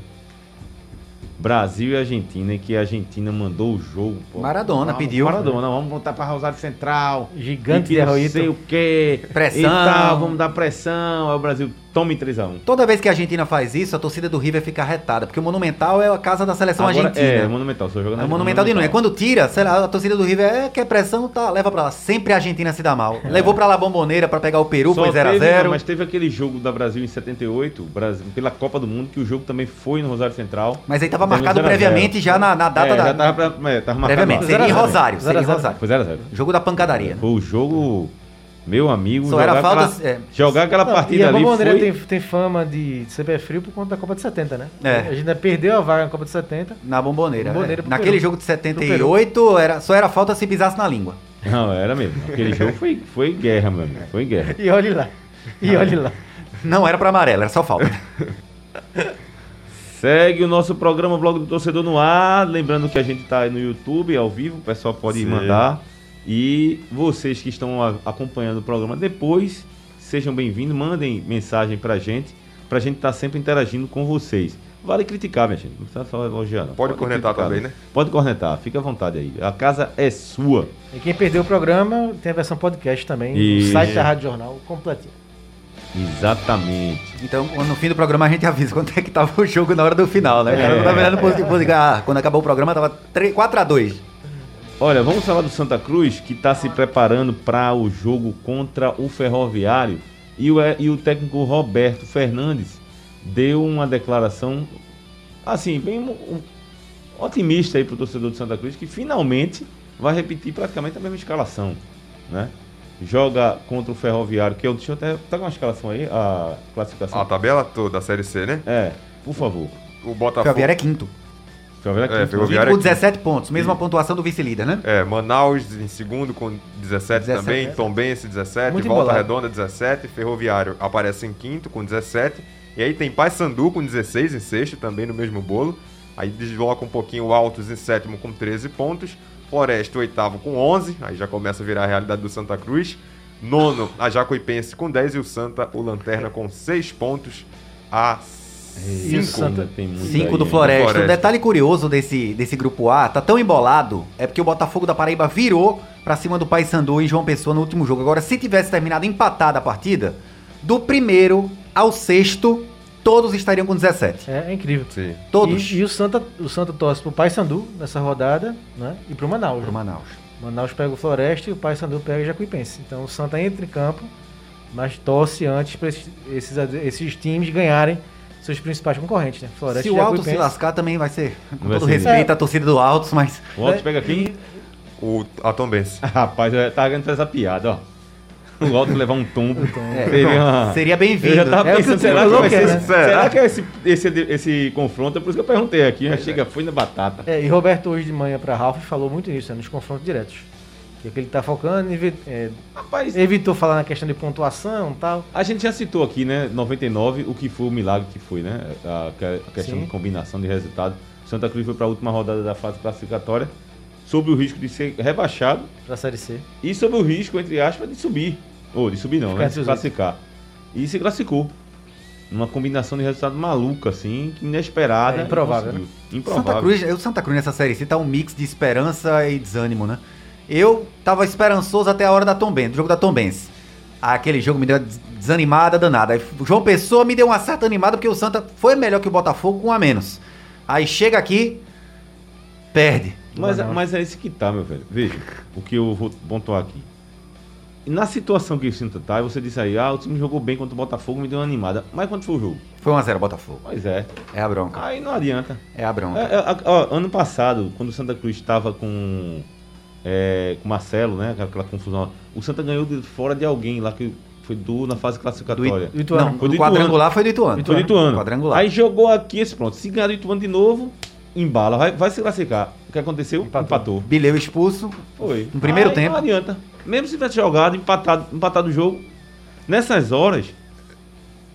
Brasil e Argentina, em que a Argentina mandou o jogo. Pô. Maradona pediu. Maradona, vamos voltar para Rosário Central. Gigante de Não sei o quê. Pressão. E tal, vamos dar pressão. Aí o Brasil tome 3x1. Toda vez que a Argentina faz isso, a torcida do River fica retada, porque o Monumental é a casa da seleção Agora, argentina. É, Monumental, só jogando É o Monumental de não. É quando tira, sei lá, a torcida do River é quer pressão, tá, leva pra lá. Sempre a Argentina se dá mal. É. Levou pra lá a Bomboneira pra pegar o Peru, só foi 0x0. Mas teve aquele jogo da Brasil em 78, Brasil, pela Copa do Mundo, que o jogo também foi no Rosário Central. Mas aí tava marcado previamente já na, na data é, da. Já tava, pra, é, tava marcado. Previamente, seria em Rosário. Seria em Rosário. Foi 0x0. Jogo da pancadaria. Foi o jogo meu amigo, Só jogar, era falta, aquela, é. jogar aquela não, partida e a ali foi... tem, tem fama de ser pé frio por conta da Copa de 70, né? É. A gente perdeu a vaga na Copa de 70. Na Bomboneira. Bomboneira é. Naquele jogo de 78, era, só era falta se pisasse na língua. Não, era mesmo. Aquele jogo foi, foi guerra, mano. Foi guerra. E olhe lá. E olhe lá. Não era para amarelo, era só falta. Segue o nosso programa Blog do Torcedor no ar. Lembrando que a gente tá no YouTube, ao vivo. O pessoal pode Sim. mandar. E vocês que estão acompanhando o programa depois, sejam bem-vindos, mandem mensagem pra gente, pra gente estar tá sempre interagindo com vocês. Vale criticar, minha gente. Não precisa só elogiar, não. Pode cornetar criticar, também, né? né? Pode cornetar, fica à vontade aí. A casa é sua. E quem perdeu o programa tem a versão podcast também Isso. no site da Rádio Jornal completinho. Exatamente. Então, no fim do programa a gente avisa quanto é que tava o jogo na hora do final, né? É. Positivo, ah, quando acabou o programa tava 3, 4x2. Olha, vamos falar do Santa Cruz, que está se preparando para o jogo contra o Ferroviário. E o, e o técnico Roberto Fernandes deu uma declaração, assim, bem um- otimista aí para o torcedor do Santa Cruz, que finalmente vai repetir praticamente a mesma escalação, né? Joga contra o Ferroviário, que eu deixa eu até tá com uma escalação aí, a classificação. A tabela toda da Série C, né? É, por favor. O Botafogo. Ferroviário é quinto. Ferroviário É, aqui, Ferroviário- Com 17 pontos, mesma pontuação do vice-líder, né? É, Manaus em segundo com 17, 17, também, é. Tombense 17, Muito Volta embolado. Redonda 17, Ferroviário aparece em quinto com 17, e aí tem Paysandu com 16 em sexto, também no mesmo bolo. Aí desloca um pouquinho o Altos em sétimo com 13 pontos, Floresta oitavo com 11, aí já começa a virar a realidade do Santa Cruz. Nono, a Jacuipense com 10 e o Santa, o Lanterna com 6 pontos a E o 5. Santa- tem muito 5 aí, do? Floresta. Floresta. Um detalhe curioso desse, desse grupo A, tá tão embolado, é porque o Botafogo da Paraíba virou pra cima do Paysandu em João Pessoa no último jogo. Agora, se tivesse terminado empatada a partida, do primeiro ao sexto, todos estariam com 17. É, é incrível. Sim. Todos. E, e o Santa, o Santa torce pro Paysandu nessa rodada, né? E pro Manaus. Pro Manaus. Manaus pega o Floresta e o Paysandu pega o Jacuipense. Então o Santa entra em campo, mas torce antes para esses, esses, esses times ganharem seus principais concorrentes, né? Floresta Se e o Alto se lascar, também vai ser. Com Vai todo ser. respeito à torcida do Altos, mas. O Altos pega aqui. O, a. Rapaz, eu tava ganhando essa piada, ó. O Alto levar um tombo. É, Seria, uma- seria Eu bem-vindo. já tava É pensando, será que quer, ser, né? será que é esse, esse, esse confronto? É por isso que eu perguntei aqui, já chega, foi na batata. É, e Roberto hoje de manhã para Ralph falou muito nisso, né, nos confrontos diretos. Que é que ele tá focando, é, Rapaz, evitou falar na questão de pontuação e tal. a gente já citou aqui, né, 99, o que foi o milagre que foi, né? A, a questão Sim. de combinação de resultado. Santa Cruz foi para a última rodada da fase classificatória, sob o risco de ser rebaixado Pra Série C. e sob o risco, entre aspas, de subir. Ou de subir não, né? De se classificar. E se classificou. Uma combinação de resultado maluca, assim, inesperada. É, improvável, Conseguiu. Improvável. Santa Cruz, o Santa Cruz nessa série tá um mix de esperança e desânimo, né? Eu tava esperançoso até a hora da Tom Benz, do jogo da Tom Benz. Aquele jogo me deu uma des- desanimada danada. Aí o João Pessoa me deu uma certa animada porque o Santa foi melhor que o Botafogo com um a menos. Aí chega aqui, perde. Mas, mas é esse que tá, meu velho. Veja, o que eu vou pontuar aqui. Na situação que o Santa tá, e você disse aí, ah, o time jogou bem contra o Botafogo, me deu uma animada. Mas quanto foi o jogo? Foi 1x0 Botafogo. Pois é. É a bronca. Aí não adianta. É a bronca. É, é, ó, ano passado, quando o Santa Cruz estava com é, com o Marcelo, né? Aquela confusão. O Santa ganhou de fora de alguém lá que foi do na fase classificatória. Do Ituano. Não, Foi do o quadrangular foi do Ituano. Foi do Ituano. Quadrangular. Aí jogou aqui esse pronto. Se ganhar do Ituano de novo, embala. Vai, vai se classificar. O que aconteceu? Empatou. Empatou. Bileu expulso. Foi. No primeiro Aí tempo. Não adianta. Mesmo se tivesse jogado, empatado, empatado o jogo, nessas horas,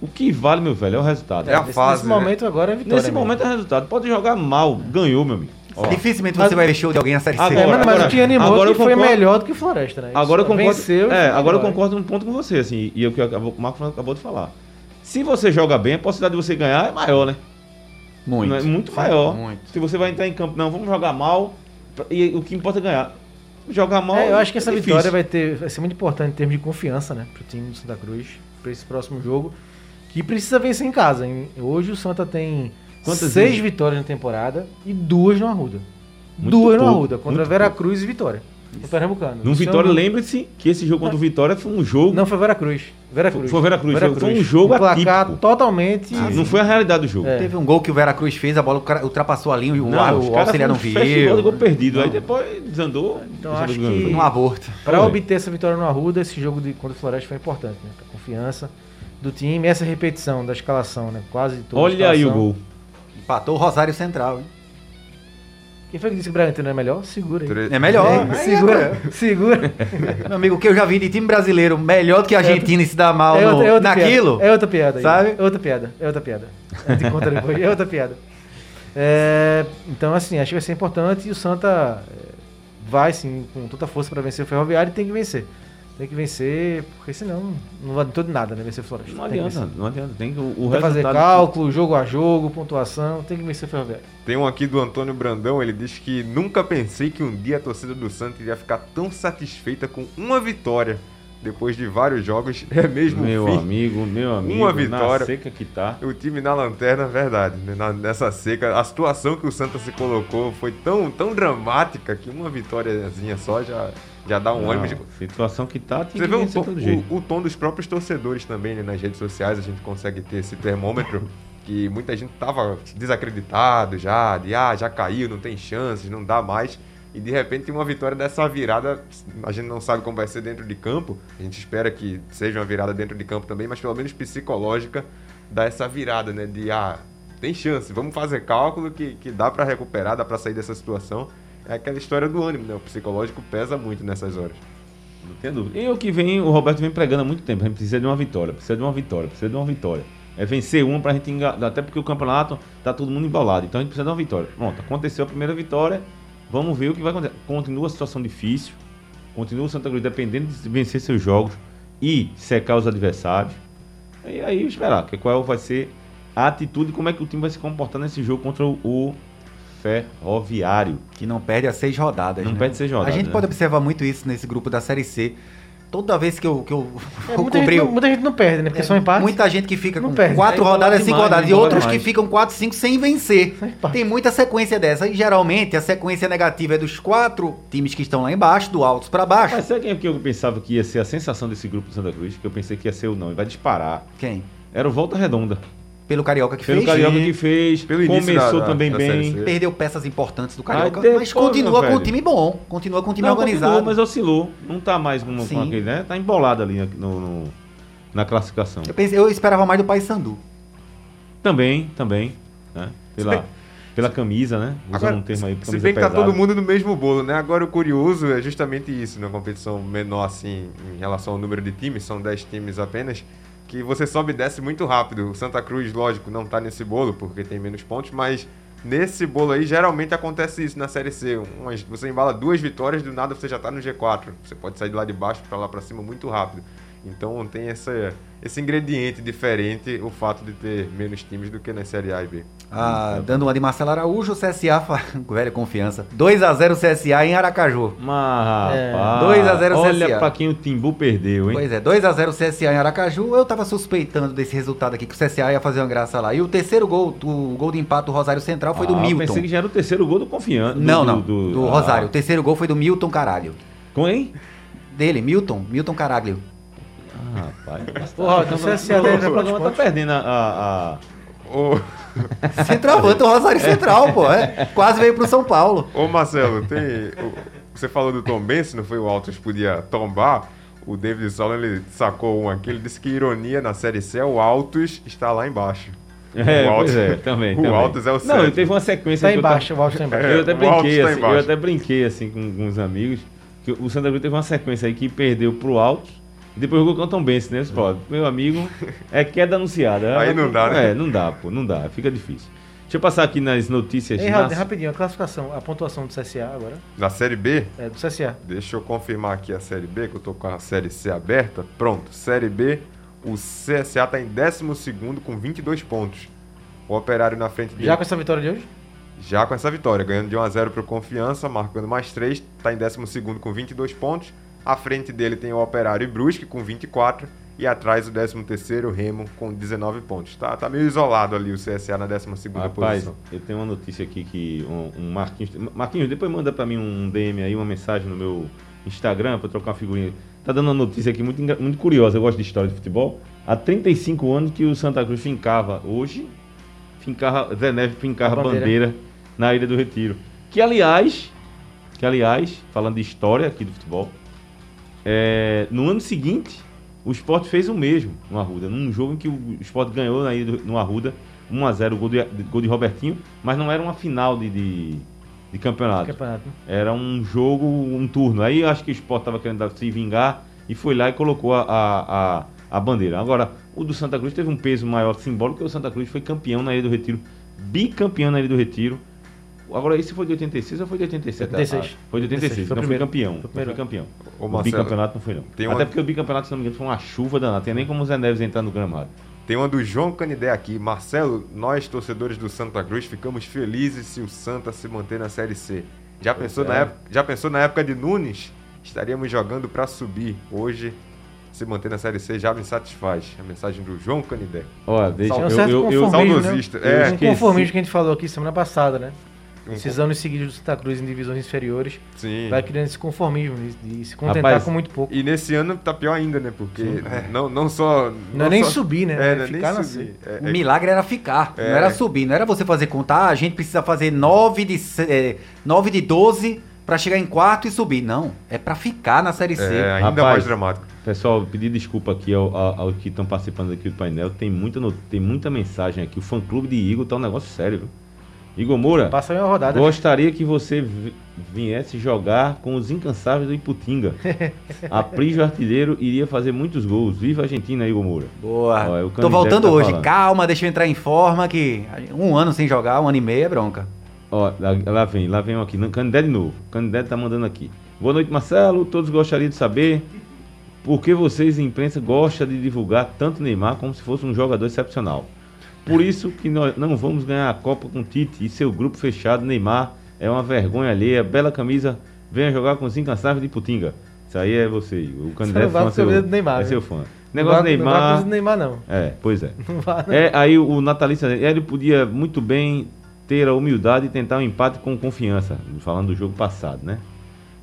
o que vale, meu velho, é o resultado. É a Nesse- fase, Nesse né? momento agora é vitória. Nesse mesmo. momento é resultado. Pode jogar mal, ganhou, meu amigo. Ó, Dificilmente Mas- você vai ver show de alguém na série C. Agora- É, mas, mas agora- o que animou agora que eu foi concordo- melhor do que o Floresta, né? Agora eu Isso, concordo. Venceu é, agora eu concordo num ponto com você, assim, e é o que acabou- o Marco acabou de falar. Se você joga bem, a possibilidade de você ganhar é maior, né? Muito. Não é muito maior. Muito. Se você vai entrar em campo, não, vamos jogar mal, e o que importa é ganhar. Jogar mal. É, eu acho que essa é vitória difícil. vai, ter, vai ser muito importante em termos de confiança, né? Pro time do Santa Cruz, para esse próximo jogo. Que precisa vencer em casa. Hoje o Santa tem Quantas seis vezes? vitórias na temporada e duas no Arruda. Muito duas no pouco, Arruda, contra Veracruz e Vitória. No Pernambucano. No Vitória, não- lembre-se que esse jogo contra o Vitória foi um jogo. Não, foi Veracruz. Veracruz. Foi Veracruz, foi- foi um jogo um placar atípico. totalmente. Ah, não foi a realidade do jogo. É. Teve um gol que o Veracruz fez, a bola ultrapassou a linha e o, Não, os o auxiliar não um de gol viu. perdido. Aí Não. depois desandou. Então, o acho que- Foi num aborto. Para obter essa vitória no Arruda, esse jogo de contra o Floresta foi importante, né? Pra confiança do time, essa repetição da escalação, né? Quase toda a Olha aí o gol. Empatou o Rosário Central, hein? Quem foi que disse que o Bragantino é melhor? Segura aí. Tre- É melhor. É, segura, segura. Meu amigo, o que eu já vi de time brasileiro melhor do que a Argentina e se dá mal É outra, é outra naquilo. Piada. É outra piada. aí. Sabe? É outra piada. É outra piada. Conta depois. É outra piada. É, então, assim, acho que vai ser importante e o Santa é, vai, sim, com toda a força para vencer o Ferroviário e tem que vencer. Tem que vencer, porque senão não adiantou de nada, né? Vencer Floresta. Não adianta, não adianta. Tem que, o, fazer cálculo, jogo a jogo, pontuação, tem que vencer o Ferroviário. Tem um aqui do Antônio Brandão, ele diz que nunca pensei que um dia a torcida do Santos iria ficar tão satisfeita com uma vitória depois de vários jogos. É mesmo Meu fim. amigo, meu amigo, Uma vitória. na seca que tá. O time na lanterna, verdade, né? Na- nessa seca, a situação que o Santos se colocou foi tão, tão dramática que uma vitóriazinha só já, já dá um Não, ânimo de, situação que tá, tem Você que vê o tom, o, o tom dos próprios torcedores também, né? Nas redes sociais a gente consegue ter esse termômetro que muita gente tava desacreditado já, de ah, já caiu, não tem chances, não dá mais. E de repente uma vitória dessa virada, a gente não sabe como vai ser dentro de campo. A gente espera que seja uma virada dentro de campo também, mas pelo menos psicológica, dá essa virada, né? De ah, tem chance, vamos fazer cálculo que, que dá pra recuperar, dá pra sair dessa situação. É aquela história do ânimo, né? O psicológico pesa muito nessas horas. Não tem dúvida. E o que vem, o Roberto vem pregando há muito tempo. A gente precisa de uma vitória, precisa de uma vitória, precisa de uma vitória. É vencer uma pra gente enganar. Até porque o campeonato tá todo mundo embalado. Então a gente precisa de uma vitória. Pronto, aconteceu a primeira vitória. Vamos ver o que vai acontecer. Continua a situação difícil. Continua o Santa Cruz dependendo de vencer seus jogos e secar os adversários. E aí esperar que qual vai ser a atitude, como é que o time vai se comportar nesse jogo contra o Ferroviário. Que não perde as seis rodadas. Não né? perde seis rodadas, A gente né? pode observar muito isso nesse grupo da Série C. Toda vez que eu, que eu, É, muita, cobri gente, o- não- muita gente não perde, né? Porque são empates. Muita gente que fica Não com perde. quatro É, rodadas, cinco demais, rodadas, e embola outros demais. que ficam quatro, cinco sem vencer. Tem muita sequência dessa. E geralmente a sequência negativa é dos quatro times que estão lá embaixo, do altos pra baixo. Mas sabe quem é que eu pensava que ia ser a sensação desse grupo do Santa Cruz? Que eu pensei que ia ser o não, e vai disparar. Quem? Era o Volta Redonda. Pelo Carioca que Pelo fez. Carioca Sim. que fez, Pelo começou da- também da bem. Perdeu peças importantes do Carioca, depois, mas continua com um time bom. Continua com um time Não, organizado. continuou, mas oscilou. Não tá mais com, com aquele, né? Tá embolado ali no, no- na classificação. eu, pensei, eu esperava mais do Paysandu. Também, também. Né? Pela, pela camisa, né? Usando Agora, um termo aí, se camisa bem que tá pesada. todo mundo no mesmo bolo, né? Agora o curioso é justamente isso, numa competição menor assim, em relação ao número de times, são 10 times apenas, que você sobe e desce muito rápido. O Santa Cruz, lógico, não tá nesse bolo porque tem menos pontos, mas nesse bolo aí geralmente acontece isso na Série C. Você embala duas vitórias, do nada você já tá no G4. Você pode sair de lá de baixo para lá para cima muito rápido. Então tem essa, esse ingrediente diferente, o fato de ter menos times do que na Série A e B. Ah, dando uma de Marcelo Araújo, o CSA, velha confiança. 2x0 CSA em Aracaju. Mas, É. rapaz, 2 a 0 Olha CSA. pra quem o Timbu perdeu, hein? Pois é, 2x0 CSA em Aracaju. Eu tava suspeitando desse resultado aqui, que o CSA ia fazer uma graça lá. E o terceiro gol, o gol de empate do Rosário Central foi do Ah, Milton. Pensei que já era o terceiro gol do Confiança. do- Não, do- não, Do, do, ah, Rosário. O terceiro gol foi do Milton Caralho. Com hein? Dele, Milton, Milton Caraglio. Rapaz. Porra, o CSA o deve pra programa tá perdendo a- a- a, Ô, Centroavante, o Rosário Central, pô. é. Quase veio pro São Paulo. Ô Marcelo, tem. Você falou do Tom Benz, não foi o Altos podia tombar? O David Solon ele sacou um aqui, ele disse que ironia na série C é o Altos está lá embaixo. É, o Altos, é, também. O também. Altos é o Não, teve uma sequência Tá que eu embaixo, o Alto tá embaixo. Eu até É, o Altos brinquei, tá assim, embaixo. eu até brinquei assim com, com os amigos. Que o Santa Cruz teve uma sequência aí que perdeu pro Alto e depois jogou contra o Tom Benz, né? Você fala, Meu amigo, é queda anunciada. Aí não dá, né? É, não dá, pô, não dá, fica difícil. Deixa eu passar aqui nas notícias. Ei, nas- rapidinho, a classificação, a pontuação do CSA agora. Na série B, É, do CSA. deixa eu confirmar aqui a série B, que eu tô com a série C aberta. Pronto, série B, o CSA tá em 12 com 22 pontos. O Operário na frente dele. Já com essa vitória de hoje? Já com essa vitória, ganhando de 1 a 0 para o Confiança, marcando mais 3, está em 12º com 22 pontos. À frente dele tem o Operário e Brusque com 24 e atrás o 13º Remo com 19 pontos. Tá, tá meio isolado ali o CSA na 12ª Rapaz, posição. eu tenho uma notícia aqui que um, um Marquinhos. Marquinhos, depois manda pra mim um DM aí, uma mensagem no meu Instagram pra eu trocar uma figurinha. Tá dando uma notícia aqui muito, muito curiosa. Eu gosto de história de futebol. Há 35 anos que o Santa Cruz fincava hoje, fincava, Zé Neves fincava A bandeira. bandeira. na Ilha do Retiro. Que aliás, que aliás, falando de história aqui do futebol, é, no ano seguinte, o Sport fez o mesmo no Arruda. Num jogo em que o Sport ganhou do, no Arruda 1x0, gol de, gol de Robertinho, mas não era uma final de, de, de campeonato. Campeonato. né? Era um jogo, um turno. Aí eu acho que o Sport estava querendo se vingar e foi lá e colocou a, a, a, a bandeira. Agora, o do Santa Cruz teve um peso maior simbólico, porque o Santa Cruz foi campeão na Ilha do Retiro, bicampeão na Ilha do Retiro. Agora, esse foi de 86 ou foi de 87? 86. Ah, foi de 86, Foi o não foi primeiro. campeão. Foi o Não primeiro. foi campeão. Ô, o Marcelo, bicampeonato não foi não. tem Até uma- porque o bicampeonato, se não me engano, foi uma chuva danada. Tem nem como o Zé Neves entrar no gramado. Tem uma do João Canidé aqui. Marcelo, nós torcedores do Santa Cruz ficamos felizes se o Santa se manter na Série C. Já pensou, é. na época, já pensou na época de Nunes? Estaríamos jogando pra subir. Hoje, se manter na Série C já me satisfaz. A mensagem do João Canidé. Olha, deixa Tem um eu, certo eu, eu, conformismo, saudosista, né? é. Um conformismo que a gente falou aqui semana passada, né? Um Esses anos seguidos do Santa Cruz em divisões inferiores, Sim. vai criando esse conformismo de, de se contentar Rapaz, com muito pouco. E nesse ano tá pior ainda, né? Porque não, não só. Não é nem só- subir, né? É, É não é ficar nem na subir. É, O é- milagre era ficar, É. não era subir, não era você fazer contar, a gente precisa fazer 9 de, é, 9 de 12 pra chegar em quarto e subir. Não, é pra ficar na Série C. é ainda Rapaz, mais dramático. Pessoal, pedir desculpa aqui ao, ao- aos que estão participando aqui do painel. Tem muita, tem muita mensagem aqui. O fã clube de Igor tá um negócio sério, viu? Igor Moura, Passa uma rodada. gostaria que você vi- viesse jogar com os incansáveis do Iputinga. A Prijo Artilheiro iria fazer muitos gols. Viva a Argentina, Igor Moura. Boa. Ó, é Tô voltando tá hoje. falando. Calma, deixa eu entrar em forma que um ano sem jogar, um ano e meio é bronca. Ó, lá, lá vem, lá vem um aqui. Canidé de novo. Canidé tá mandando aqui. Boa noite, Marcelo. Todos gostariam de saber por que vocês, imprensa, gostam de divulgar tanto Neymar como se fosse um jogador excepcional. Por isso que nós não vamos ganhar a Copa com Tite e seu grupo fechado. Neymar é uma vergonha alheia. Bela camisa. Venha jogar com os incansáveis de Putinga. Isso aí é você. O Canidé não vai com camisa do Neymar, É viu? seu fã. Não Negócio vai- Não vai Neymar. do Neymar, não. É, pois é. Não vai, não. É, aí o Natalista, ele podia muito bem ter a humildade e tentar um empate com confiança, falando do jogo passado, né?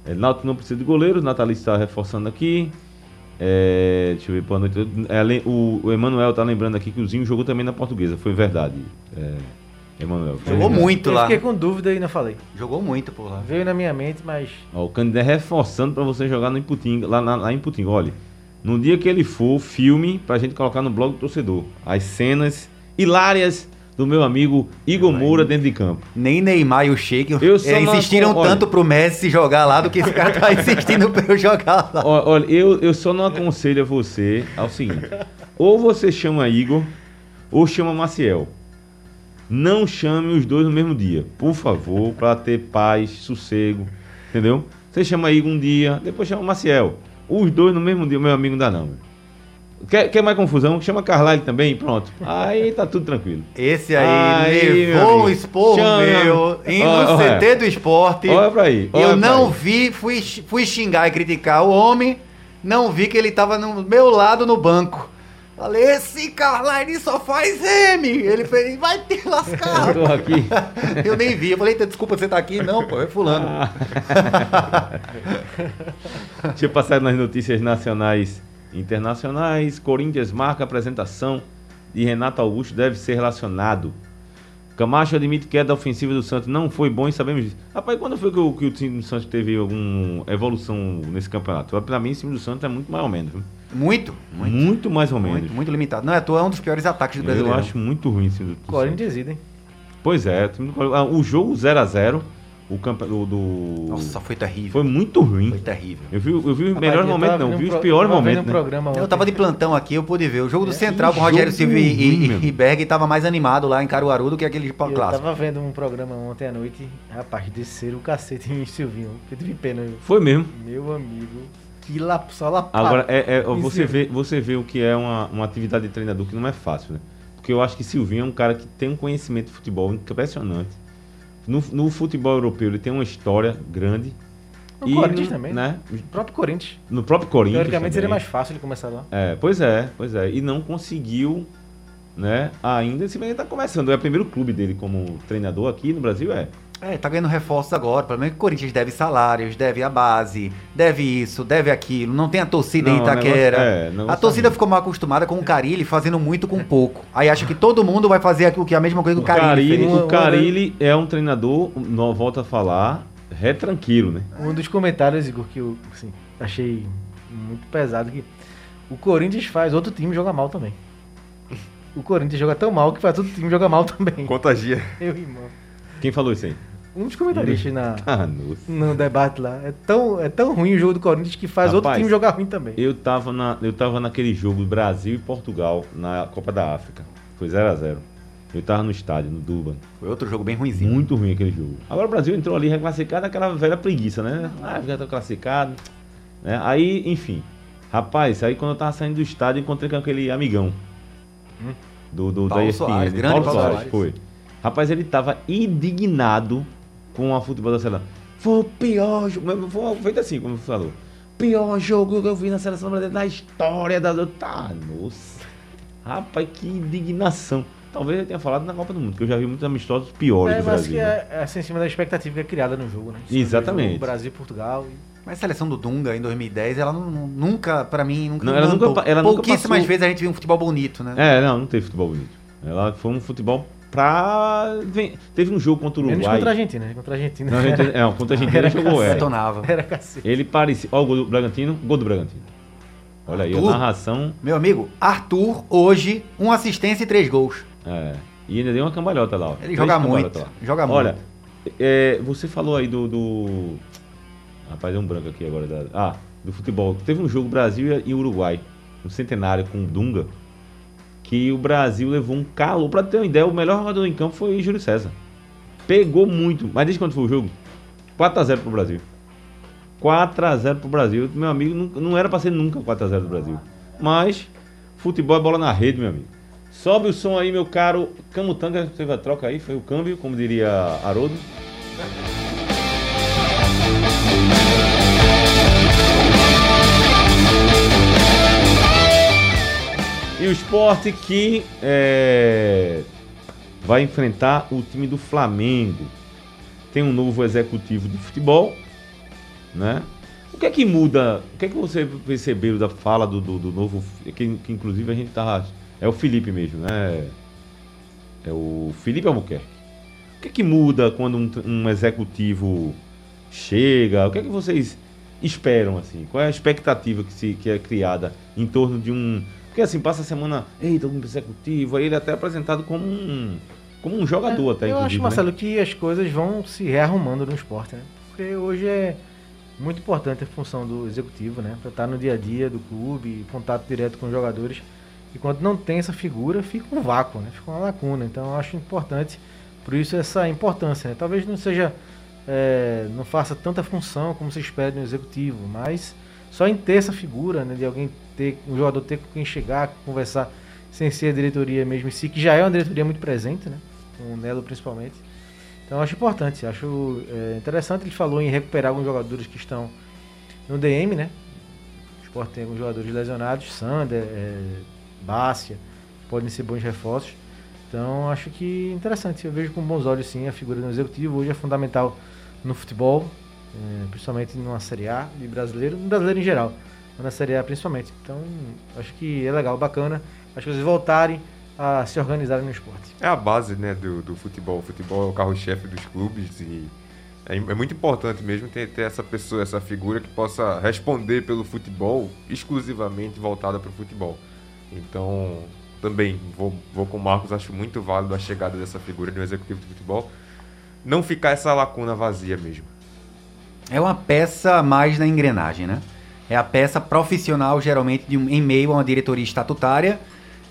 É, Náutico não precisa de goleiro, o Natalista está reforçando aqui. É, deixa eu ver, boa noite. É, além- o, o Emanuel tá lembrando aqui que o Zinho jogou também na portuguesa, foi verdade. É, Emanuel. Jogou muito Eu lá. fiquei com dúvida e não falei. Jogou muito por lá. Veio na minha mente, mas Ó, o Candidé reforçando para você jogar no Iputinga, lá, na- lá em Iputinga. Olha, no dia que ele for, filme pra gente colocar no blog do torcedor. As cenas hilárias do meu amigo Igor Moura dentro de campo. Nem Neymar e o Sheik Eu só não- insistiram olha. tanto pro Messi jogar lá do que esse cara tá insistindo pra eu jogar lá. Olha, eu, eu só não aconselho a você ao seguinte: ou você chama Igor, ou chama Maciel. Não chame os dois no mesmo dia, por favor, para ter paz, sossego, entendeu? Você chama Igor um dia, depois chama Maciel. Os dois no mesmo dia, meu amigo, não dá não. Quer, quer mais confusão? Chama Carlyle também e pronto. Aí tá tudo tranquilo. Esse aí, Aí, levou um esporro Chama. meu indo no ó, CT do esporte. Olha pra aí. olha eu pra não aí. vi, fui, fui xingar e criticar o homem, não vi que ele tava no meu lado no banco. Falei, esse Carline só faz M. Ele fez, vai te lascar. Eu tô aqui. eu nem vi. Eu falei, "Eita, desculpa você tá aqui. Não, pô, é fulano. Deixa eu passar nas notícias nacionais internacionais. Corinthians marca a apresentação de Renato Augusto deve ser relacionado. Camacho admite que a da ofensiva do Santos não foi bom e sabemos disso. Rapaz, quando foi que o, que o time do Santos teve alguma evolução nesse campeonato? Pra mim, o time do Santos é muito mais ou menos. viu? Muito, Muito, muito, mais ou menos. muito, muito limitado. Não é à toa, é um dos piores ataques do Eu Brasileiro. acho muito ruim o time do, do Santos. Corinthians idem. Pois é, o, time do o jogo 0x0, o campo do, do- Nossa, foi terrível. foi muito ruim. Foi terrível. Eu vi, eu vi os melhores eu momentos, não, eu vi os piores momentos. né? Eu tava de plantão aqui, eu pude ver. O jogo do É, Central que com Rogério Silva e, ruim, e, e Berg tava mais animado lá em Caruaru do que aquele Eu clássico. tava vendo um programa ontem à noite, rapaz, desceram o cacete em Silvinho. Eu tive pena. eu- Foi mesmo. Meu amigo, que lá, só lapada. Agora, é, é, você, vê, você vê o que é uma, uma atividade de treinador que não é fácil, né? Porque eu acho que Silvinho é um cara que tem um conhecimento de futebol impressionante. No, no futebol europeu ele tem uma história grande. No Corinthians no- também. Né? O próprio Corinthians. No próprio Corinthians Teoricamente seria mais fácil ele começar lá. É, pois é, pois é. E não conseguiu, né? Ainda, se bem que tá começando. É o primeiro clube dele como treinador aqui no Brasil, é. É, tá ganhando reforços agora. O problema é que o Corinthians deve salários, deve a base, deve isso, deve aquilo. Não tem a torcida em Não, o Itaquera. negócio- é, a torcida tá ficou mal acostumada com o Carilli fazendo muito com pouco. Aí acha que todo mundo vai fazer aquilo que é a mesma coisa que O Carilli, Carilli, o Carilli é um treinador, não volta a falar, retranquilo, né? Um dos comentários, Igor, que eu assim, achei muito pesado que o Corinthians faz outro time jogar mal também. O Corinthians joga tão mal que faz outro time jogar mal também. Contagia. Meu irmão. Quem falou isso aí? Um dos comentaristas na, Ah, nossa. no debate lá. É tão, é tão ruim o jogo do Corinthians que faz outro Rapaz, time jogar ruim também. Eu tava, na, eu tava naquele jogo Brasil e Portugal na Copa da África. Foi 0x0. Eu tava no estádio, no Durban. Foi outro jogo bem ruimzinho. Muito ruim aquele jogo. Agora o Brasil entrou ali reclassificado, aquela velha preguiça, né? Ah, já tô classificado. Né? Aí, enfim. Rapaz, aí quando eu tava saindo do estádio, encontrei com aquele amigão. Do, do, Paulo da ESPN. Soares, grande Paulo Paulo Soares, Soares. foi. Rapaz, ele tava indignado com a futebol da seleção. Foi o pior jogo. Foi feito assim, como você falou. Pior jogo que eu vi na seleção brasileira da história da. Tá, nossa. Rapaz, que indignação. Talvez ele tenha falado na Copa do Mundo, que eu já vi muitos amistosos piores É, do mas Brasil. que né? é, é assim, em cima da expectativa que é criada no jogo, né? Sobre Exatamente. o jogo Brasil e Portugal. E... Mas a seleção do Dunga em 2010, ela não- nunca, pra mim, nunca. Não, ela nunca ela nunca Pouquíssimas passou- vezes a gente viu um futebol bonito, né? É, não, não teve futebol bonito. Ela foi um futebol pra. Teve um jogo contra o Menos Uruguai. contra a Argentina, né? Contra a Argentina. Não, a gente, é, contra a Argentina ele jogou, é. Detonava. Era cacete. Ele parecia. Ó, o gol do Bragantino, gol do Bragantino. Olha aí, a Arthur. narração. Meu amigo, Arthur, hoje, uma assistência e três gols. É, e ainda deu uma cambalhota lá. Ó. Ele Três joga muito, joga Olha, muito. é, você falou aí do, do. Rapaz, é um branco aqui agora. da- Ah, do futebol. Teve um jogo Brasil e Uruguai, um centenário com o Dunga, que o Brasil levou um calor. Pra ter uma ideia, o melhor jogador em campo foi Júlio César. Pegou muito. Mas desde quando foi o jogo? 4x0 pro Brasil. 4x0 pro Brasil. Meu amigo, não, não era pra ser nunca 4x0 do Brasil. Mas, futebol é bola na rede, meu amigo. Sobe o som aí, meu caro Camutanga. Teve a troca aí, foi o câmbio, como diria Haroldo. E o esporte que é, vai enfrentar o time do Flamengo. Tem um novo executivo de futebol, né? O que é que muda? O que é que você percebeu da fala do, do, do novo. Que, que inclusive a gente tá. É o Felipe mesmo, né? É o Felipe Albuquerque. O que é que muda quando um, um executivo chega? O que é que vocês esperam, assim? Qual é a expectativa que, se, que é criada em torno de um. Porque assim, passa a semana, eita, um executivo, aí ele é até apresentado como um. Como um jogador até, É, Eu inclusive. acho, né? Marcelo, que as coisas vão se rearrumando no esporte, né? Porque hoje é muito importante a função do executivo, né? Pra estar no dia a dia do clube, contato direto com os jogadores. E quando não tem essa figura, fica um vácuo, né? Fica uma lacuna. Então eu acho importante, por isso essa importância, né? Talvez não seja, é, não faça tanta função como se espera no executivo, mas só em ter essa figura, né? De alguém ter, um jogador ter com quem chegar, conversar, sem ser a diretoria mesmo em si, que já é uma diretoria muito presente, né? Com o Nelo principalmente. Então acho importante, acho é, interessante. Ele falou em recuperar alguns jogadores que estão no DM, né? O Sport tem alguns jogadores lesionados, Sander, é, Bácia, podem ser bons reforços. Então acho que interessante. Eu vejo com bons olhos sim a figura do executivo. Hoje é fundamental no futebol, é, principalmente numa Série A de brasileiro, no brasileiro em geral, na Série A principalmente. Então acho que é legal, bacana as coisas voltarem a se organizarem no esporte. É a base né, do, do futebol. O futebol é o carro-chefe dos clubes e é, é muito importante mesmo ter, ter essa pessoa, essa figura que possa responder pelo futebol exclusivamente voltada para o futebol. Então, também vou, vou com o Marcos, acho muito válido a chegada dessa figura de um executivo de futebol. Não ficar essa lacuna vazia mesmo. É uma peça a mais na engrenagem, né? É a peça profissional, geralmente, um, em meio a uma diretoria estatutária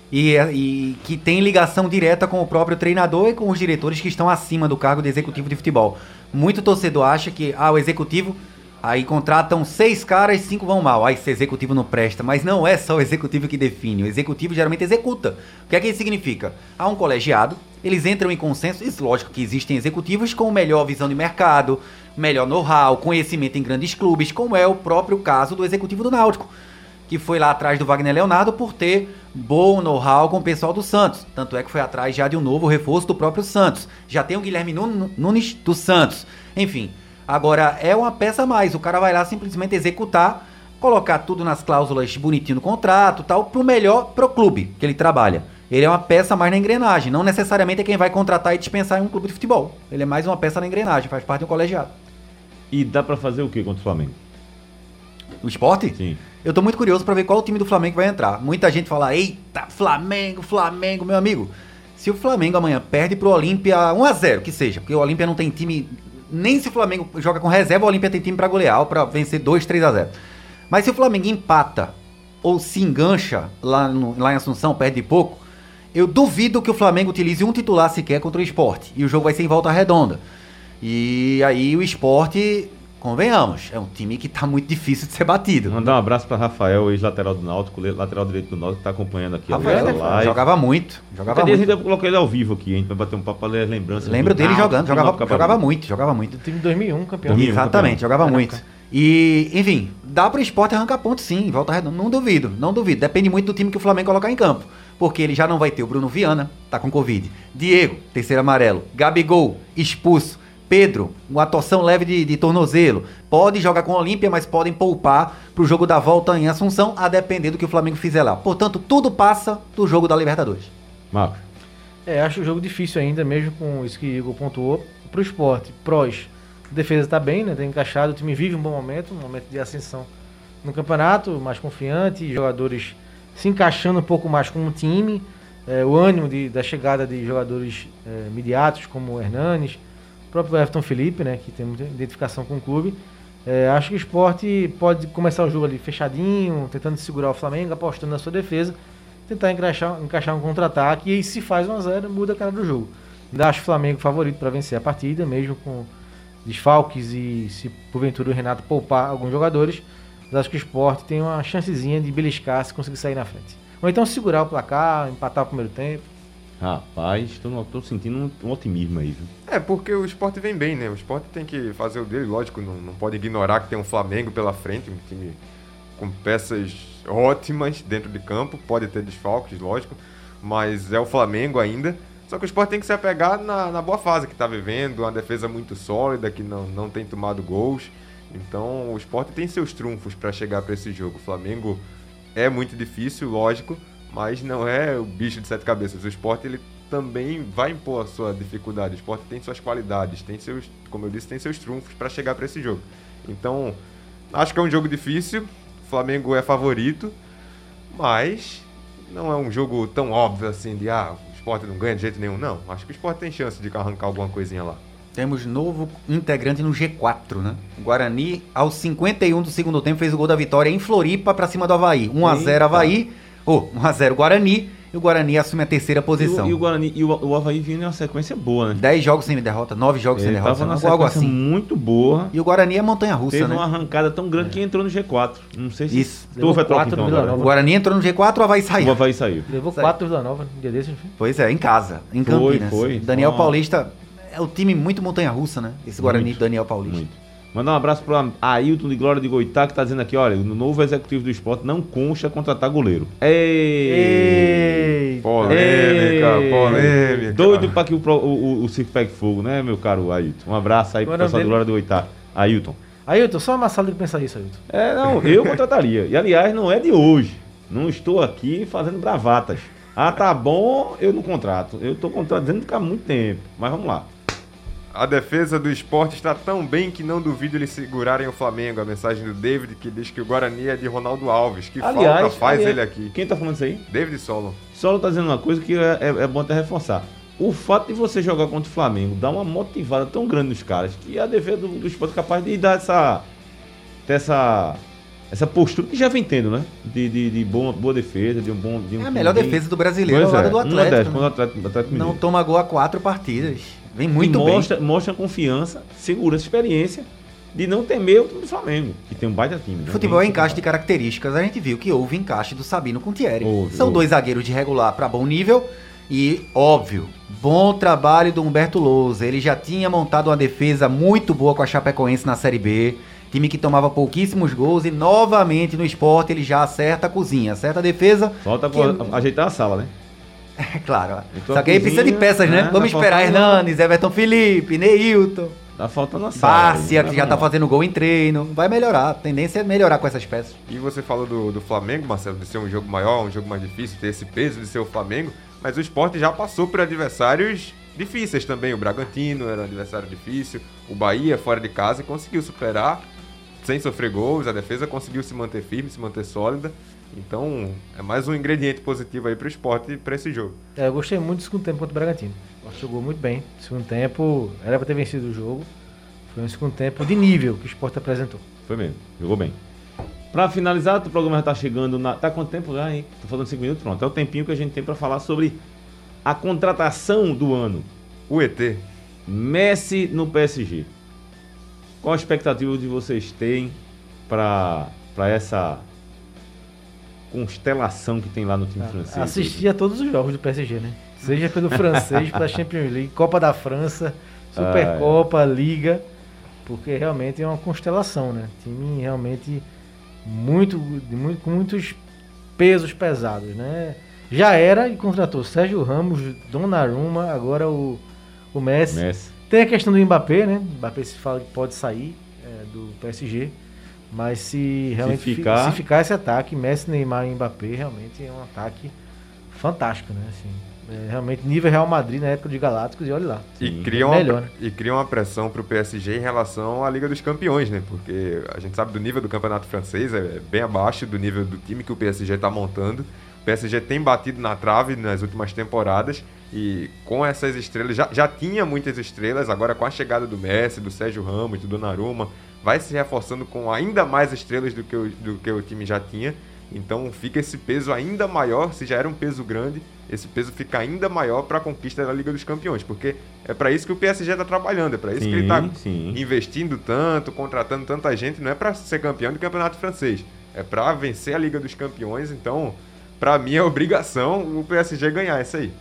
e, e que tem ligação direta com o próprio treinador e com os diretores que estão acima do cargo de executivo de futebol. Muito torcedor acha que ah, o executivo. Aí contratam seis caras, cinco vão mal. Aí esse executivo não presta. Mas não é só o executivo que define. O executivo geralmente executa. O que é que isso significa? Há um colegiado, eles entram em consenso. Isso, lógico que existem executivos com melhor visão de mercado, melhor know-how, conhecimento em grandes clubes, como é o próprio caso do executivo do Náutico, que foi lá atrás do Wagner Leonardo por ter bom know-how com o pessoal do Santos. Tanto é que foi atrás já de um novo reforço do próprio Santos. Já tem o Guilherme Nun- Nunes do Santos. Enfim, agora é uma peça a mais. O cara vai lá simplesmente executar, colocar tudo nas cláusulas bonitinho no contrato, tal, pro melhor pro clube que ele trabalha. Ele é uma peça mais na engrenagem, não necessariamente é quem vai contratar e dispensar em um clube de futebol. Ele é mais uma peça na engrenagem, faz parte um colegiado. E dá pra fazer o que contra o Flamengo? O esporte? Sim. Eu tô muito curioso pra ver qual time do Flamengo vai entrar. Muita gente fala: "Eita, Flamengo, Flamengo, meu amigo". Se o Flamengo amanhã perde pro Olímpia 1 a 0, que seja, porque o Olímpia não tem time nem se o Flamengo joga com reserva, o Olímpia tem time pra golear ou pra vencer 2, 3 a 0. Mas se o Flamengo empata ou se engancha lá, no- lá em Assunção, perde de pouco, Eu duvido que o Flamengo utilize um titular sequer contra o esporte. E o jogo vai ser em volta redonda. E aí o esporte, convenhamos, é um time que tá muito difícil de ser batido. Mandar um abraço para Rafael, ex-lateral do Náutico, lateral direito do Náutico, que tá acompanhando aqui Rafael a nossa live. jogava muito. Jogava Cadê a muito. vai colocar ele ao vivo aqui, a gente vai bater um papo para ler as lembranças. Lembro dele Náutico, jogando, do jogava, Náutico jogava muito, jogava muito. Do time de 2001, campeão. 2001. Exatamente, jogava Caraca. muito. E, enfim, dá pro esporte arrancar ponto sim, volta redonda. Não duvido, não duvido. Depende muito do time que o Flamengo colocar em campo. Porque ele já não vai ter o Bruno Viana, tá com Covid. Diego, terceiro amarelo. Gabigol, expulso. Pedro, uma torção leve de, de tornozelo. Pode jogar com o Olímpia, mas podem poupar pro jogo da volta em Assunção, a depender do que o Flamengo fizer lá. Portanto, tudo passa do jogo da Libertadores. Marcos. É, acho o jogo difícil ainda, mesmo com isso que o Igor pontuou. Pro esporte, prós, a defesa tá bem, né? Tá encaixado, o time vive um bom momento, um momento de ascensão no campeonato, mais confiante, jogadores se encaixando um pouco mais como time. é, o ânimo de- da chegada de jogadores é, imediatos, como o Hernanes, o próprio Everton Felipe, né? Que tem muita identificação com o clube. É, acho que o esporte pode começar o jogo ali fechadinho, tentando segurar o Flamengo, apostando na sua defesa tentar encaixar, encaixar um contra-ataque e se faz 1x0 muda a cara do jogo. Ainda acho o Flamengo favorito para vencer a partida, mesmo com desfalques e se porventura o Renato poupar alguns jogadores, mas acho que o esporte tem uma chancezinha de beliscar se conseguir sair na frente. Ou então segurar o placar, empatar o primeiro tempo. Rapaz, tô, tô sentindo um, um otimismo aí, viu? É, porque o esporte vem bem, né? O esporte tem que fazer o dele, lógico, não, não pode ignorar que tem um Flamengo pela frente, um time com peças ótimas dentro de campo, pode ter desfalques, lógico, mas é o Flamengo ainda. Só que o esporte tem que se apegar na, na boa fase que está vivendo, uma defesa muito sólida, que não, não tem tomado gols. Então o esporte tem seus trunfos para chegar para esse jogo. O Flamengo é muito difícil, lógico, mas não é o bicho de sete cabeças. O esporte ele também vai impor a sua dificuldade. O esporte tem suas qualidades, tem seus, como eu disse, tem seus trunfos para chegar para esse jogo. Então, acho que é um jogo difícil. O Flamengo é favorito, mas não é um jogo tão óbvio assim de ah, o esporte não ganha de jeito nenhum. Não, acho que o esporte tem chance de arrancar alguma coisinha lá. Temos novo integrante no G4, né? O Guarani, aos 51 do segundo tempo, fez o gol da vitória em Floripa pra cima do Havaí. 1x0 Havaí, ou 1x0 Guarani, e o Guarani assume a terceira E posição. o, e o Guarani e o, o Havaí vindo em uma sequência boa, né? 10 jogos sem derrota, 9 jogos sem Ele derrota, tava numa algo, assim. muito boa. E o Guarani é montanha-russa, Teve né? uma arrancada tão grande que entrou no G4. Não sei se Isso. tu Levou trocar quatro então. O Guarani entrou no G4, o Havaí O saiu. Havaí saiu. Levou Sai. 4 do Vila Nova no dia desses, não foi? Pois é, em casa, em Foi, Campinas. foi. Daniel. Paulista é o time muito montanha-russa, né? Esse Guarani Muito, Daniel Paulista. Muito. Mandar um abraço para Ailton de Glória de Goitá, que tá dizendo aqui, olha, no novo executivo do esporte não concha contratar goleiro. Ei! Ei! Polêmica, Ei! polêmica. Doido para que o, o, o, o circo pegue fogo, né, meu caro Ailton? Um abraço aí pro Agora pessoal de Glória de Goitá. Ailton. Ailton, só amassado de pensar isso, Ailton. É, não, eu contrataria. E aliás, não é de hoje. Não estou aqui fazendo bravatas. Ah, tá bom, eu não contrato. Eu tô contratando há muito tempo. Mas vamos lá. A defesa do esporte está tão bem que não duvido eles segurarem o Flamengo. A mensagem do David que diz que o Guarani é de Ronaldo Alves. Que Aliás, falta faz aliás, ele aqui. Quem tá falando isso aí? David Solon. Solo tá dizendo uma coisa que é, é- é bom até reforçar. O fato de você jogar contra o Flamengo dá uma motivada tão grande nos caras que a defesa do, do esporte é capaz de dar essa. ter essa. essa postura que já vem tendo, né? De, de, de boa, boa defesa, de um bom. De um É a melhor time- defesa do brasileiro ao Pois lado é, do a Atlético. contra né? o Atlético, Atlético Não toma gol há quatro partidas. Vem muito bem. mostra, mostra confiança, segurança, experiência de não temer o time do Flamengo, que tem um baita time. né? Futebol é encaixe de características. A gente viu que houve encaixe do Sabino com o Thierry. Houve, São houve. dois zagueiros de regular para bom nível e, óbvio, bom trabalho do Humberto Lousa. Ele já tinha montado uma defesa muito boa com a Chapecoense na Série B. Time que tomava pouquíssimos gols e novamente no esporte ele já acerta a cozinha, acerta a defesa. Falta que- ajeitar a sala, né? É claro. Então Só que aí precisa de peças, né? né? Vamos Tá esperar Hernanes, Everton Felipe, Neilton, Tá faltando a. Bárcia, aí, que né? já tá fazendo gol em treino. Vai melhorar. A tendência é melhorar com essas peças. E você falou do, do Flamengo, Marcelo, de ser um jogo maior, um jogo mais difícil, ter esse peso de ser o Flamengo, mas o esporte já passou por adversários difíceis também. O Bragantino era um adversário difícil, o Bahia fora de casa e conseguiu superar sem sofrer gols, a defesa conseguiu se manter firme, se manter sólida. Então é mais um ingrediente positivo aí pro esporte para esse jogo. É, eu gostei muito do segundo tempo contra o Bragantino. O jogou muito bem. Segundo tempo, era pra ter vencido o jogo. Foi um segundo tempo de nível que o Sport apresentou. Foi mesmo, jogou bem. Pra finalizar, o programa já tá chegando na. Tá quanto tempo já, hein? Tô falando 5 minutos, pronto. É o tempinho que a gente tem pra falar sobre a contratação do ano. O ET. Messi no PSG. Qual a expectativa de vocês têm para essa constelação que tem lá no time francês? Assistir a todos os jogos do PSG, né? Seja pelo francês, pela Champions League, Copa da França, Supercopa, Liga, porque realmente é uma constelação, né? Time realmente muito, muito com muitos pesos pesados, né? Já era e contratou Sérgio Ramos, Donnarumma, agora o, o Messi. Messi. Tem a questão do Mbappé, né? O Mbappé se fala que pode sair é, do PSG. Mas se realmente fi- ficar- se ficar esse ataque, Messi, Neymar e Mbappé, realmente é um ataque fantástico, né? Assim, é realmente nível Real Madrid na época de Galácticos e olha lá. E Sim. cria, uma, Melhor, né? e cria uma pressão pro PSG em relação à Liga dos Campeões, né? Porque a gente sabe do nível do campeonato francês, é bem abaixo do nível do time que o PSG tá montando. O PSG tem batido na trave nas últimas temporadas e com essas estrelas, já, já tinha muitas estrelas, agora com a chegada do Messi, do Sérgio Ramos, do Donnarumma, vai se reforçando com ainda mais estrelas do que o, do que o time já tinha. Então fica esse peso ainda maior, se já era um peso grande, esse peso fica ainda maior para a conquista da Liga dos Campeões, porque é para isso que o PSG está trabalhando, é para isso que ele está Sim, sim. investindo tanto, contratando tanta gente, não é para ser campeão do campeonato francês, é para vencer a Liga dos Campeões. Então, para mim é obrigação o PSG ganhar isso aí.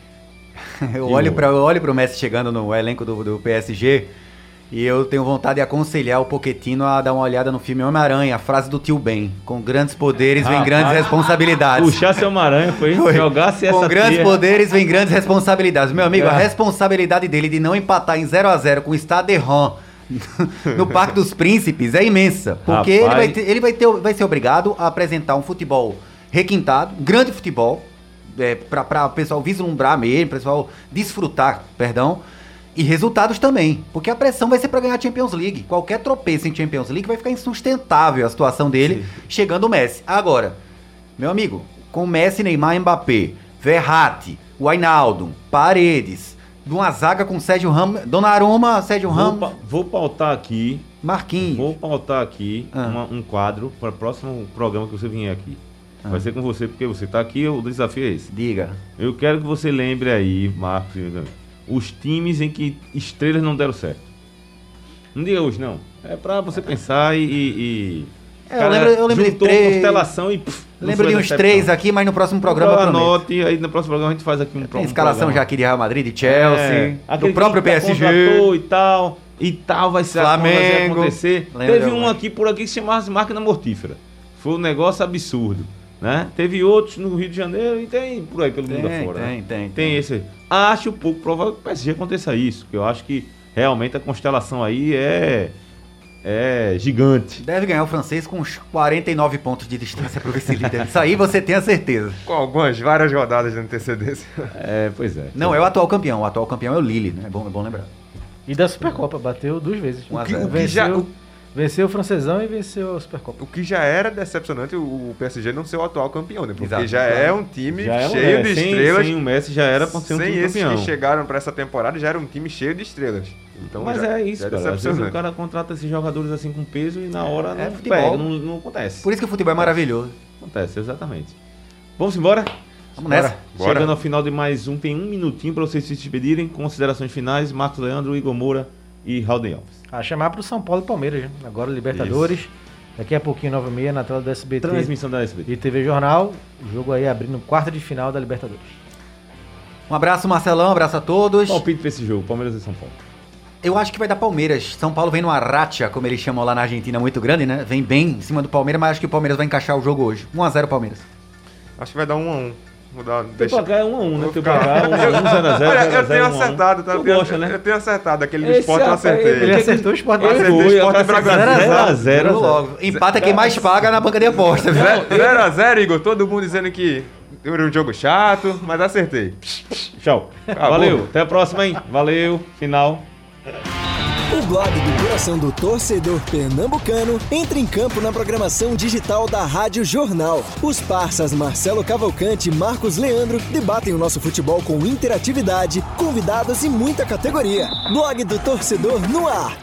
Eu olho para pro Messi chegando no elenco do, do PSG e eu tenho vontade de aconselhar o Pochettino a dar uma olhada no filme Homem-Aranha, a frase do tio Ben. Com grandes poderes vem Rapaz, grandes responsabilidades. Puxar seu maranhão foi, Foi. jogasse essa Com grandes tia- poderes vem grandes responsabilidades. Meu amigo, a É. responsabilidade dele de não empatar em 0 a 0 com o Stade Ron no Parque dos Príncipes é imensa. Porque ele, Rapaz. vai, ter- ele vai, ter, vai ser obrigado a apresentar um futebol requintado, um grande futebol, é, para o pessoal vislumbrar mesmo, o pessoal desfrutar, perdão. E resultados também, porque a pressão vai ser para ganhar a Champions League. Qualquer tropeço em Champions League vai ficar insustentável a situação dele, chegando o Messi. Agora, meu amigo, com Messi, Neymar, Mbappé, Verratti, Wijnaldum, Paredes, de uma zaga com Sérgio Ramos, Donnarumma, Sérgio Vou, Ramos, pa- vou pautar aqui, Marquinhos. vou pautar aqui Ah. uma- um quadro para o próximo programa que você vier aqui. Vai ser com você, porque você está aqui, o desafio é esse. Diga. Eu quero que você lembre aí, Marcos, os times em que estrelas não deram certo. Não diga hoje, não. É pra você pensar e. e- e- É, eu lembro- eu lembro de três- constelação e. pff, Lembro de uns três aqui, mas no próximo programa Então, anote, aí no próximo programa a gente faz aqui um Tem um escalação programa. já aqui de Real Madrid, de Chelsea, É, do próprio PSG. e tal. E tal vai ser vai Flamengo. acontecer. Lembra Teve um aqui por aqui que se chamava máquina mortífera. Foi um negócio absurdo. Né? Teve outros no Rio de Janeiro e tem por aí pelo mundo Tem, afora. tem, né? tem, Tem tem. esse. Acho pouco provável que o PSG aconteça isso. Porque eu acho que realmente a constelação aí é. É gigante. Deve ganhar o francês com uns 49 pontos de distância pro vice-líder. Isso aí você tem a certeza. Com algumas várias rodadas de antecedência. É, pois é. Não, é o atual campeão. O atual campeão é o Lille, né? É bom, é bom lembrar. E da Supercopa, bateu duas vezes. Um O que- o O que já- o- venceu o francesão e venceu a Supercopa. O que já era decepcionante o PSG não ser o atual campeão, né? Porque Exato. já é um time Já é um- cheio é, de sem- estrelas. Sem o Messi já era pra ser um sem time esses campeão. que chegaram pra essa temporada, já era um time cheio de estrelas. Então Mas já- é isso, já cara. Às vezes o cara contrata esses jogadores assim com peso e na hora É não futebol. pega, não, não acontece. Por isso que o futebol é maravilhoso. Acontece, exatamente. Vamos embora? Vamos nessa. Bora. Chegando ao final de mais um, tem um minutinho para vocês se despedirem. Considerações finais, Marcos Leandro, Igor Moura e Raul Alves. A chamar para o São Paulo e Palmeiras, né? agora Libertadores. Isso. Daqui a pouquinho, 9 h na tela do SBT. Transmissão da SBT. E TV Jornal. Jogo aí abrindo quarta de final da Libertadores. Um abraço, Marcelão. Um abraço a todos. Palpite para esse jogo, Palmeiras e São Paulo. Eu acho que vai dar Palmeiras. São Paulo vem numa racha, como eles chamam lá na Argentina, muito grande, né? Vem bem em cima do Palmeiras, mas acho que o Palmeiras vai encaixar o jogo hoje. 1x0 Palmeiras. Acho que vai dar 1x1. Mudar, teu deixa... placar é 1x1, um, um né? Teu placar é 1x1, 0x0. Olha, eu tenho acertado, tá? Eu né? tenho acertado, aquele do esporte eu acertei. Ele acertou o esporte Brasil. Acertei o esporte Bragantino. 0x0. Empata quem mais paga na banca de aposta. 0x0, Igor, todo mundo dizendo que era um jogo chato, mas acertei. Tchau. Valeu, até a próxima, hein? Valeu, final. O blog do coração do torcedor pernambucano entra em campo na programação digital da Rádio Jornal. Os parças Marcelo Cavalcante e Marcos Leandro debatem o nosso futebol com interatividade, convidados e muita categoria. Blog do torcedor no ar.